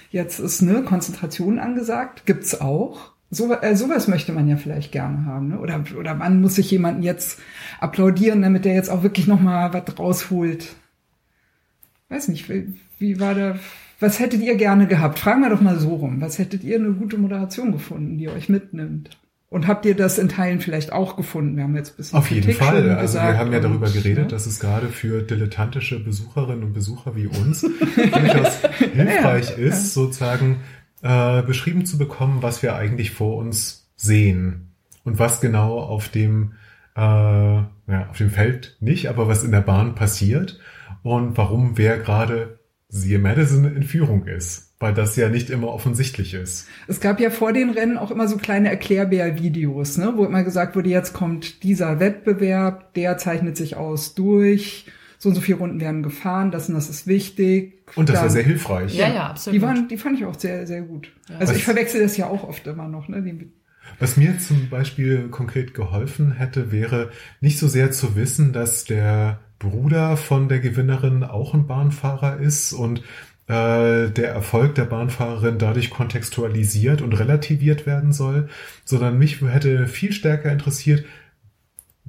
jetzt ist eine Konzentration angesagt. Gibt's auch. So, äh, sowas möchte man ja vielleicht gerne haben. Ne? Oder, oder man muss sich jemanden jetzt applaudieren, damit der jetzt auch wirklich nochmal was rausholt. Weiß nicht, wie, wie war da, was hättet ihr gerne gehabt? Fragen wir doch mal so rum. Was hättet ihr eine gute Moderation gefunden, die euch mitnimmt? Und habt ihr das in Teilen vielleicht auch gefunden? Wir haben jetzt ein bisschen Auf jeden Fall. Also wir haben ja darüber geredet, ja? dass es gerade für dilettantische Besucherinnen und Besucher wie uns durchaus hilfreich ja, ja, ist, sozusagen äh, beschrieben zu bekommen, was wir eigentlich vor uns sehen und was genau auf dem äh, ja, auf dem Feld nicht, aber was in der Bahn passiert und warum wer gerade siehe Madison in Führung ist, weil das ja nicht immer offensichtlich ist. Es gab ja vor den Rennen auch immer so kleine Erklärbär-Videos, ne, wo immer gesagt wurde, jetzt kommt dieser Wettbewerb, der zeichnet sich aus durch so und so viele Runden werden gefahren, das und das ist wichtig. Und das Dann, war sehr hilfreich. Ja, ja, absolut. Die, waren, die fand ich auch sehr, sehr gut. Ja. Also Was, ich verwechsel das ja auch oft immer noch. Ne? Die, was mir zum Beispiel konkret geholfen hätte, wäre nicht so sehr zu wissen, dass der Bruder von der Gewinnerin auch ein Bahnfahrer ist und äh, der Erfolg der Bahnfahrerin dadurch kontextualisiert und relativiert werden soll, sondern mich hätte viel stärker interessiert,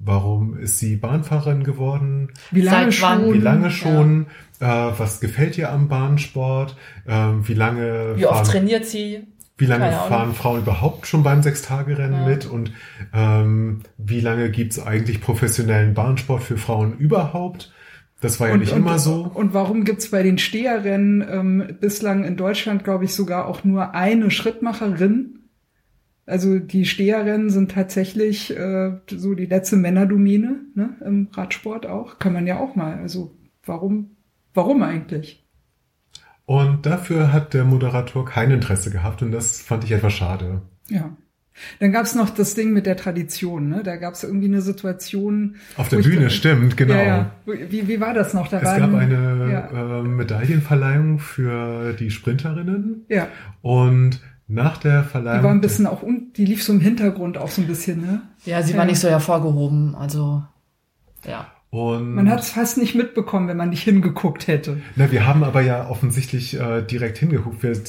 Warum ist sie Bahnfahrerin geworden? Wie lange schon? Wie lange schon? Ja. Äh, was gefällt ihr am Bahnsport? Ähm, wie lange? Wie fahren, oft trainiert sie? Wie lange fahren Frauen überhaupt schon beim Sechstagerennen ja. mit? Und ähm, wie lange gibt's eigentlich professionellen Bahnsport für Frauen überhaupt? Das war ja und, nicht und, immer so. Und warum gibt's bei den Steherrennen ähm, bislang in Deutschland, glaube ich, sogar auch nur eine Schrittmacherin? Also die Steherrennen sind tatsächlich äh, so die letzte Männerdomäne ne, im Radsport auch. Kann man ja auch mal. Also warum, warum eigentlich? Und dafür hat der Moderator kein Interesse gehabt und das fand ich etwas schade. Ja. Dann gab's noch das Ding mit der Tradition, ne? Da gab's irgendwie eine Situation. Auf der Bühne, ich, stimmt, genau. Ja, ja. Wie, wie war das noch? Da es gab eine ja. äh, Medaillenverleihung für die Sprinterinnen. Ja. Und nach der Verleihung. Die war ein bisschen auch, die lief so im Hintergrund auch so ein bisschen, ne? Ja, sie war nicht so hervorgehoben, also, ja. Und man hat es fast nicht mitbekommen, wenn man nicht hingeguckt hätte. Na, wir haben aber ja offensichtlich äh, direkt hingeguckt. Wir,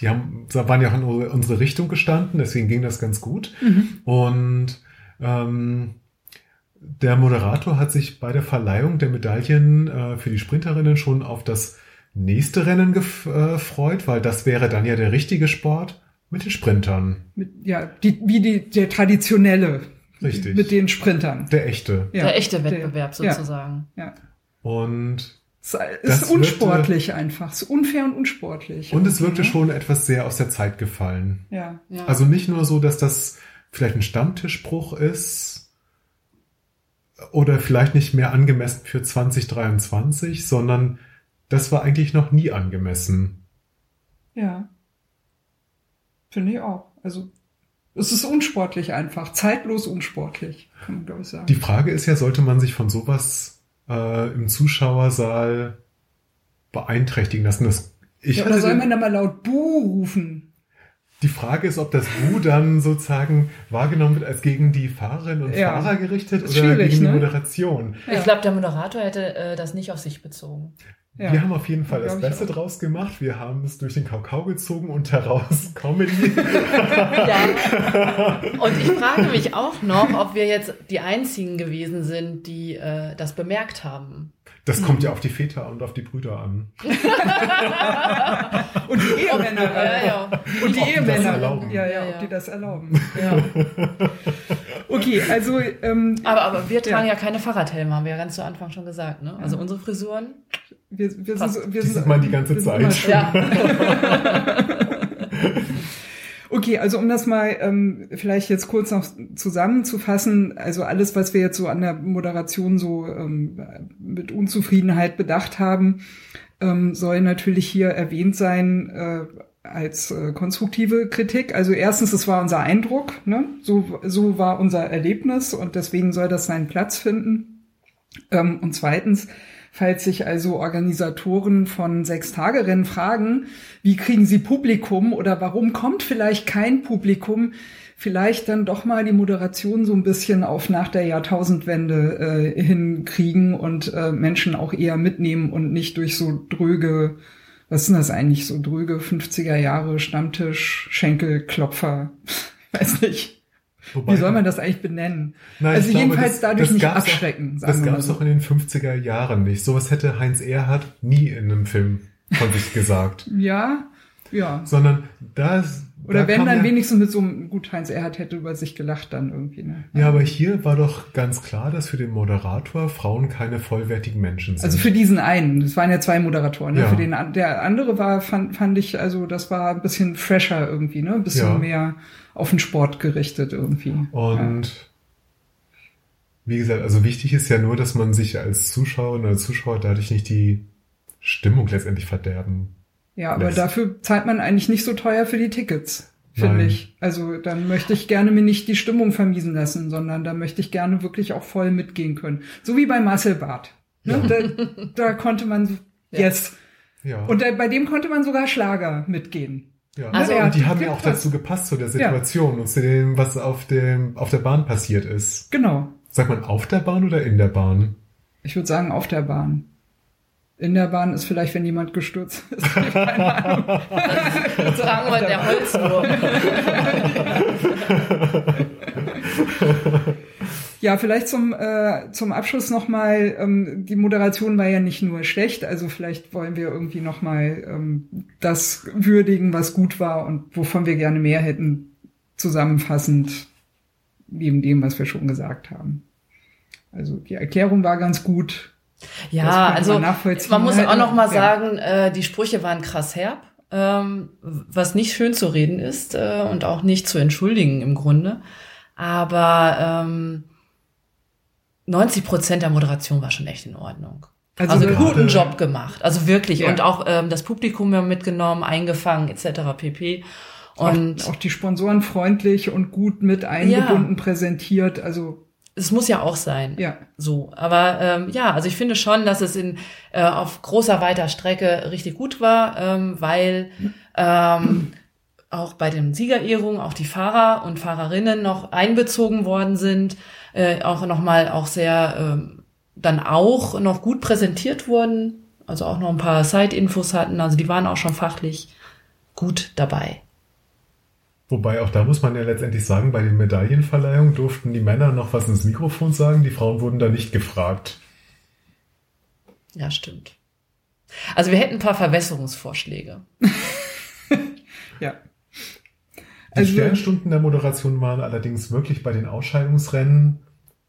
die haben, waren ja auch in unsere Richtung gestanden, deswegen ging das ganz gut. Mhm. Und ähm, der Moderator hat sich bei der Verleihung der Medaillen äh, für die Sprinterinnen schon auf das nächste Rennen gefreut, äh, weil das wäre dann ja der richtige Sport mit den Sprintern. Mit, ja, die, wie die, der traditionelle. Richtig. Mit den Sprintern. Der echte. Ja, der echte Wettbewerb der, sozusagen. Ja. ja. Und es ist unsportlich wirkte, einfach. Es ist unfair und unsportlich. Und es wirkte schon etwas sehr aus der Zeit gefallen. Ja. ja. Also nicht nur so, dass das vielleicht ein Stammtischspruch ist oder vielleicht nicht mehr angemessen für 2023, sondern das war eigentlich noch nie angemessen. Ja. Finde ich auch. Also es ist unsportlich einfach, zeitlos unsportlich, kann man glaube ich sagen. Die Frage ist ja, sollte man sich von sowas äh, im Zuschauersaal beeinträchtigen lassen? Das, ich ja, oder soll man da mal laut Buh rufen? Die Frage ist, ob das Bu dann sozusagen wahrgenommen wird als gegen die Fahrerinnen und ja. Fahrer gerichtet oder gegen die ne? Moderation. Ich glaube, der Moderator hätte äh, das nicht auf sich bezogen. Ja. Wir haben auf jeden Fall das Beste draus gemacht. Wir haben es durch den Kakao gezogen und daraus Comedy. ja. Und ich frage mich auch noch, ob wir jetzt die einzigen gewesen sind, die äh, das bemerkt haben. Das kommt ja auf die Väter und auf die Brüder an. und die Ehemänner. Ja, ja. Und die Ehemänner. Ja, ja, ob die das erlauben. Ja. Okay, also. Ähm, aber, aber wir tragen ja. ja keine Fahrradhelme, haben wir ja ganz zu Anfang schon gesagt. Ne? Also unsere Frisuren wir, wir sind, wir die sind, man die ganze Zeit. Ja. Okay, also um das mal ähm, vielleicht jetzt kurz noch zusammenzufassen, also alles, was wir jetzt so an der Moderation so ähm, mit Unzufriedenheit bedacht haben, ähm, soll natürlich hier erwähnt sein äh, als äh, konstruktive Kritik. Also erstens, es war unser Eindruck, ne? so, so war unser Erlebnis und deswegen soll das seinen Platz finden. Ähm, und zweitens, falls sich also Organisatoren von Sechs-Tage-Rennen fragen, wie kriegen sie Publikum oder warum kommt vielleicht kein Publikum, vielleicht dann doch mal die Moderation so ein bisschen auf nach der Jahrtausendwende äh, hinkriegen und äh, Menschen auch eher mitnehmen und nicht durch so dröge, was sind das eigentlich, so dröge 50er Jahre Stammtisch, Schenkelklopfer, weiß nicht. Wobei, Wie soll man das eigentlich benennen? Nein, also das, jedenfalls dadurch das nicht abschrecken. Auch, das gab es so. doch in den 50er Jahren nicht. Sowas hätte Heinz Erhardt nie in einem Film von sich gesagt. Ja, ja. Sondern das. Oder da wenn dann ja, wenigstens mit so einem, gut, Heinz Erhardt hätte über sich gelacht dann irgendwie, ne? Ja, aber hier war doch ganz klar, dass für den Moderator Frauen keine vollwertigen Menschen sind. Also für diesen einen, das waren ja zwei Moderatoren, ne? Ja. Für den der andere war, fand, fand ich, also das war ein bisschen fresher irgendwie, ne? Ein bisschen Ja. mehr auf den Sport gerichtet irgendwie. Und wie gesagt, also wichtig ist ja nur, dass man sich als Zuschauer oder Zuschauer dadurch nicht die Stimmung letztendlich verderben. Ja, aber lässt. dafür zahlt man eigentlich nicht so teuer für die Tickets, finde ich. Also dann möchte ich gerne mir nicht die Stimmung vermiesen lassen, sondern da möchte ich gerne wirklich auch voll mitgehen können. So wie bei Marcel Barth. Ne? Da, da konnte man, Ja. yes. Ja. Und da, bei dem konnte man sogar Schlager mitgehen. ja. Also- und die Ja, haben ja auch dazu gepasst zu der Situation und zu dem, was auf dem auf der Bahn passiert ist. Genau. Sagt man auf der Bahn oder in der Bahn? Ich würde sagen, auf der Bahn. In der Bahn ist vielleicht, wenn jemand gestürzt ist. Keine Ahnung. Sagen wir der Holzwurm. Ja, vielleicht zum, äh, zum Abschluss nochmal, ähm, die Moderation war ja nicht nur schlecht, also vielleicht wollen wir irgendwie nochmal ähm, das würdigen, was gut war und wovon wir gerne mehr hätten, zusammenfassend, neben dem, was wir schon gesagt haben. Also die Erklärung war ganz gut. Ja, also man man muss Halt, auch noch mal ja. sagen, äh, die Sprüche waren krass herb, ähm, was nicht schön zu reden ist äh, und auch nicht zu entschuldigen im Grunde. Aber ähm, 90 Prozent der Moderation war schon echt in Ordnung. Also Also, wir- guten Job gemacht, also wirklich Ja. und auch ähm, das Publikum ja mitgenommen, eingefangen etc. pp. Und auch, auch die Sponsoren freundlich und gut mit eingebunden präsentiert. Also es muss ja auch sein. ja, So, aber ähm, ja, also ich finde schon, dass es in äh, auf großer weiter Strecke richtig gut war, ähm, weil ähm, auch bei den Siegerehrungen auch die Fahrer und Fahrerinnen noch einbezogen worden sind, äh, auch nochmal auch sehr ähm, dann auch noch gut präsentiert wurden, also auch noch ein paar Side-Infos hatten, also die waren auch schon fachlich gut dabei. Wobei auch da muss man ja letztendlich sagen, bei den Medaillenverleihungen durften die Männer noch was ins Mikrofon sagen, die Frauen wurden da nicht gefragt. Ja, stimmt. Also wir hätten ein paar Verbesserungsvorschläge. ja. Die Also- Sternstunden der Moderation waren allerdings wirklich bei den Ausscheidungsrennen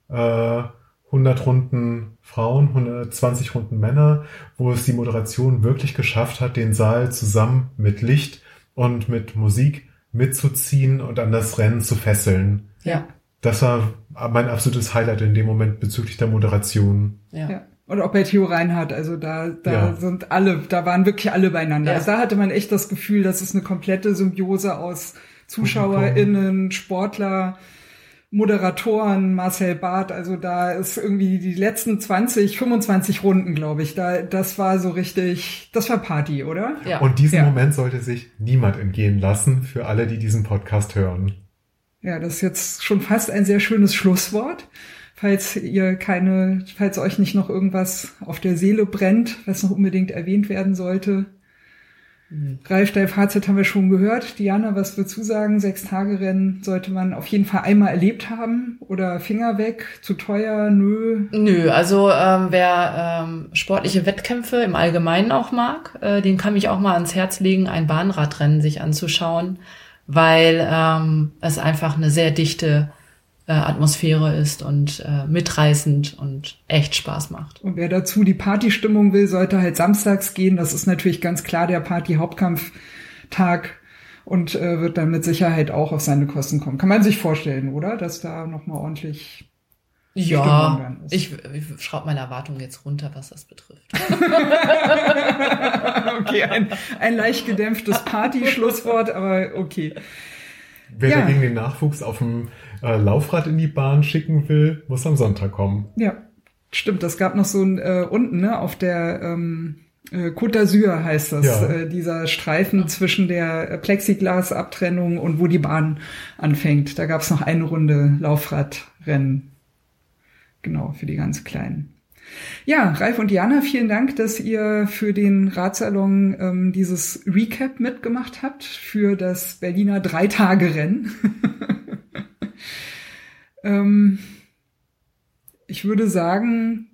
äh, 100 Runden Frauen, 120 Runden Männer, wo es die Moderation wirklich geschafft hat, den Saal zusammen mit Licht und mit Musik mitzuziehen und an das Rennen zu fesseln. Ja, Das war mein absolutes Highlight in dem Moment bezüglich der Moderation. ja. Ja. Und auch bei Theo Reinhardt, also da, da Ja. sind alle, da waren wirklich alle beieinander. Ja. Also da hatte man echt das Gefühl, das ist eine komplette Symbiose aus ZuschauerInnen, Sportler, Moderatoren, Marcel Barth, also da ist irgendwie die letzten 20, 25 Runden, glaube ich, da, das war so richtig, das war Party, oder? ja. Und diesen Ja. Moment sollte sich niemand entgehen lassen für alle, die diesen Podcast hören. Ja, das ist jetzt schon fast ein sehr schönes Schlusswort. Falls ihr keine, falls euch nicht noch irgendwas auf der Seele brennt, was noch unbedingt erwähnt werden sollte. Ralf, dein Fazit haben wir schon gehört. Diana, was würdest du sagen? Sechs Tage Rennen sollte man auf jeden Fall einmal erlebt haben oder Finger weg, zu teuer, nö. Nö, also ähm, wer ähm, sportliche Wettkämpfe im Allgemeinen auch mag, äh, den kann mich auch mal ans Herz legen, ein Bahnradrennen sich anzuschauen, weil ähm, es einfach eine sehr dichte äh, Atmosphäre ist und äh, mitreißend und echt Spaß macht. Und wer dazu die Partystimmung will, sollte halt samstags gehen. Das ist natürlich ganz klar der Party-Hauptkampftag. und äh, wird dann mit Sicherheit auch auf seine Kosten kommen. Kann man sich vorstellen, oder? Dass da nochmal ordentlich ja, ich, ich schraube meine Erwartungen jetzt runter, was das betrifft. okay, ein, ein leicht gedämpftes Party-Schlusswort, aber okay. Wer ja. dagegen den Nachwuchs auf dem äh, Laufrad in die Bahn schicken will, muss am Sonntag kommen. Ja, stimmt. Das gab noch so ein äh, unten, ne, auf der ähm, äh, Côte d'Azur heißt das, ja. äh, dieser Streifen zwischen der Plexiglasabtrennung und wo die Bahn anfängt. Da gab es noch eine Runde Laufradrennen. Genau, für die ganz Kleinen. Ja, Ralf und Jana, vielen Dank, dass ihr für den Radsalon ähm, dieses Recap mitgemacht habt für das Berliner Drei-Tage-Rennen. ähm, ich würde sagen,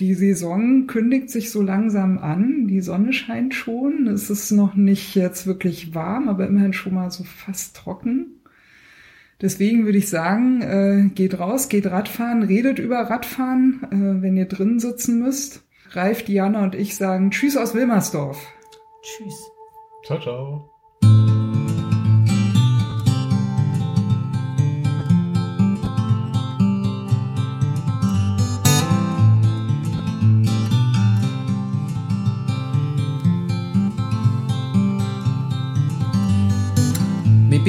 die Saison kündigt sich so langsam an. Die Sonne scheint schon. Es ist noch nicht jetzt wirklich warm, aber immerhin schon mal so fast trocken. Deswegen würde ich sagen, äh, geht raus, geht Radfahren, redet über Radfahren, äh, wenn ihr drin sitzen müsst. Ralf, Diana und ich sagen Tschüss aus Wilmersdorf. Tschüss. Ciao, ciao.